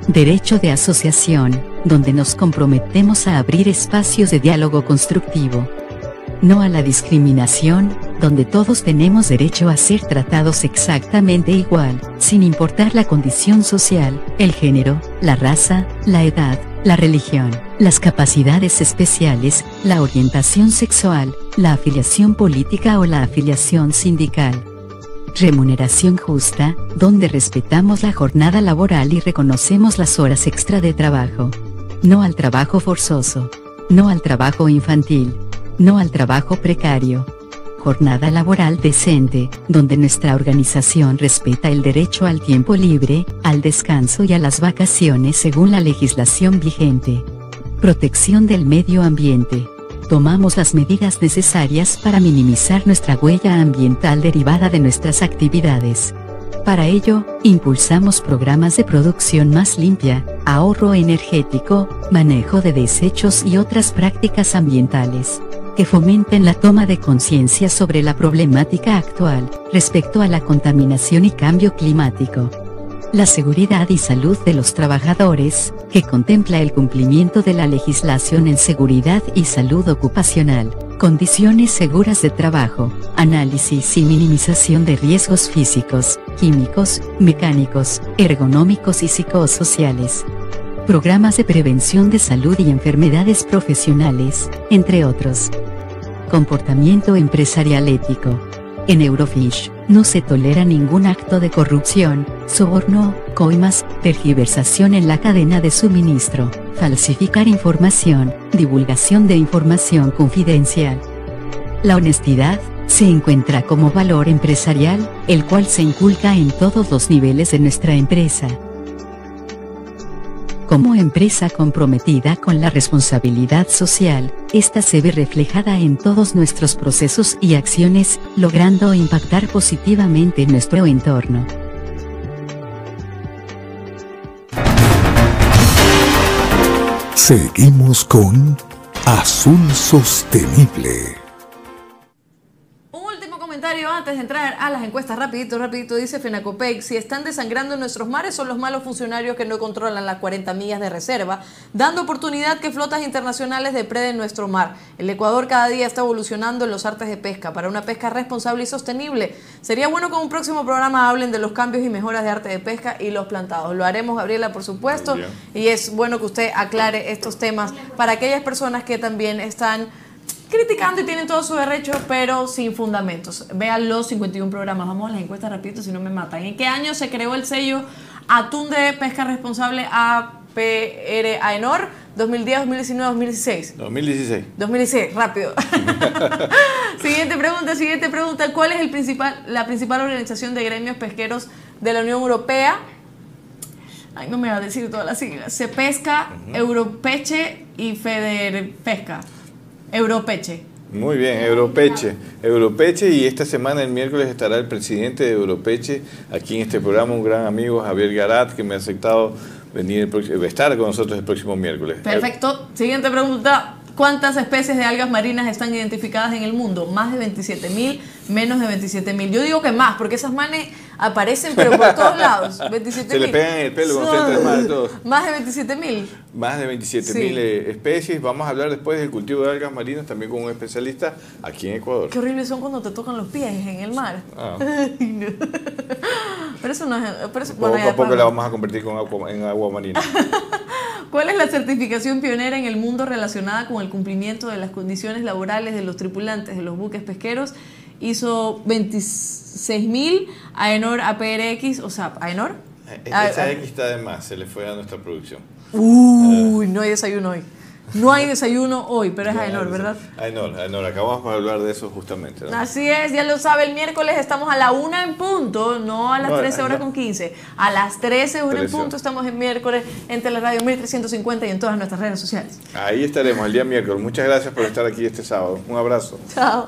Derecho de asociación, donde nos comprometemos a abrir espacios de diálogo constructivo. No a la discriminación, donde todos tenemos derecho a ser tratados exactamente igual, sin importar la condición social, el género, la raza, la edad, la religión, las capacidades especiales, la orientación sexual, la afiliación política o la afiliación sindical. Remuneración justa, donde respetamos la jornada laboral y reconocemos las horas extra de trabajo. No al trabajo forzoso. No al trabajo infantil. No al trabajo precario. Jornada laboral decente, donde nuestra organización respeta el derecho al tiempo libre, al descanso y a las vacaciones según la legislación vigente. Protección del medio ambiente tomamos las medidas necesarias para minimizar nuestra huella ambiental derivada de nuestras actividades. Para ello, impulsamos programas de producción más limpia, ahorro energético, manejo de desechos y otras prácticas ambientales que fomenten la toma de conciencia sobre la problemática actual respecto a la contaminación y cambio climático la seguridad y salud de los trabajadores, que contempla el cumplimiento de la legislación en seguridad y salud ocupacional, condiciones seguras de trabajo, análisis y minimización de riesgos físicos, químicos, mecánicos, ergonómicos y psicosociales. Programas de prevención de salud y enfermedades profesionales, entre otros. Comportamiento empresarial ético. En Eurofish, no se tolera ningún acto de corrupción, soborno, coimas, tergiversación en la cadena de suministro, falsificar información, divulgación de información confidencial. La honestidad, se encuentra como valor empresarial, el cual se inculca en todos los niveles de nuestra empresa. Como empresa comprometida con la responsabilidad social, esta se ve reflejada en todos nuestros procesos y acciones, logrando impactar positivamente en nuestro entorno. Seguimos con Azul Sostenible antes de entrar a las encuestas, rapidito, rapidito, dice Fenacopec, si están desangrando nuestros mares son los malos funcionarios que no controlan las 40 millas de reserva, dando oportunidad que flotas internacionales depreden nuestro mar. El Ecuador cada día está evolucionando en los artes de pesca para una pesca responsable y sostenible. Sería bueno que en un próximo programa hablen de los cambios y mejoras de arte de pesca y los plantados. Lo haremos, Gabriela, por supuesto, y es bueno que usted aclare estos temas para aquellas personas que también están criticando y tienen todo su derecho, pero sin fundamentos. Vean los 51 programas. Vamos a las encuestas rapidito, si no me matan. ¿En qué año se creó el sello Atún de Pesca Responsable APR AENOR? 2010, 2019, 2016. 2016. 2016, rápido. siguiente pregunta, siguiente pregunta. ¿Cuál es el principal, la principal organización de gremios pesqueros de la Unión Europea? Ay, no me va a decir todas las siglas. Se pesca, Europeche y Federpesca. Europeche. Muy bien, Europeche. Europeche y esta semana, el miércoles, estará el presidente de Europeche aquí en este programa, un gran amigo, Javier Garat, que me ha aceptado venir estar con nosotros el próximo miércoles. Perfecto. Siguiente pregunta. ¿Cuántas especies de algas marinas están identificadas en el mundo? Más de 27 mil, menos de 27 mil. Yo digo que más, porque esas manes aparecen pero por todos lados. 27 Se le pegan en el pelo cuando se entra mar todos. Más de 27 mil. Más de 27 mil eh, especies. Vamos a hablar después del cultivo de algas marinas también con un especialista aquí en Ecuador. Qué horribles son cuando te tocan los pies en el mar. Ah. pero eso no es... Pero eso, poco a poco la vamos a convertir en agua marina. ¿Cuál es la certificación pionera en el mundo relacionada con el cumplimiento de las condiciones laborales de los tripulantes de los buques pesqueros? Hizo 26.000 AENOR APRX, o sea, AENOR. Eh, esa X está de más, se le fue a nuestra producción. Uy, no hay desayuno hoy. No hay desayuno hoy, pero es Aenor, ¿verdad? Aenor, Aenor, acabamos de hablar de eso justamente. ¿no? Así es, ya lo sabe, el miércoles estamos a la una en punto, no a las No, 13 horas con 15. A las 13 horas en 13. punto estamos en miércoles en Teleradio 1350 y en todas nuestras redes sociales. Ahí estaremos el día miércoles. Muchas gracias por estar aquí este sábado. Un abrazo. Chao.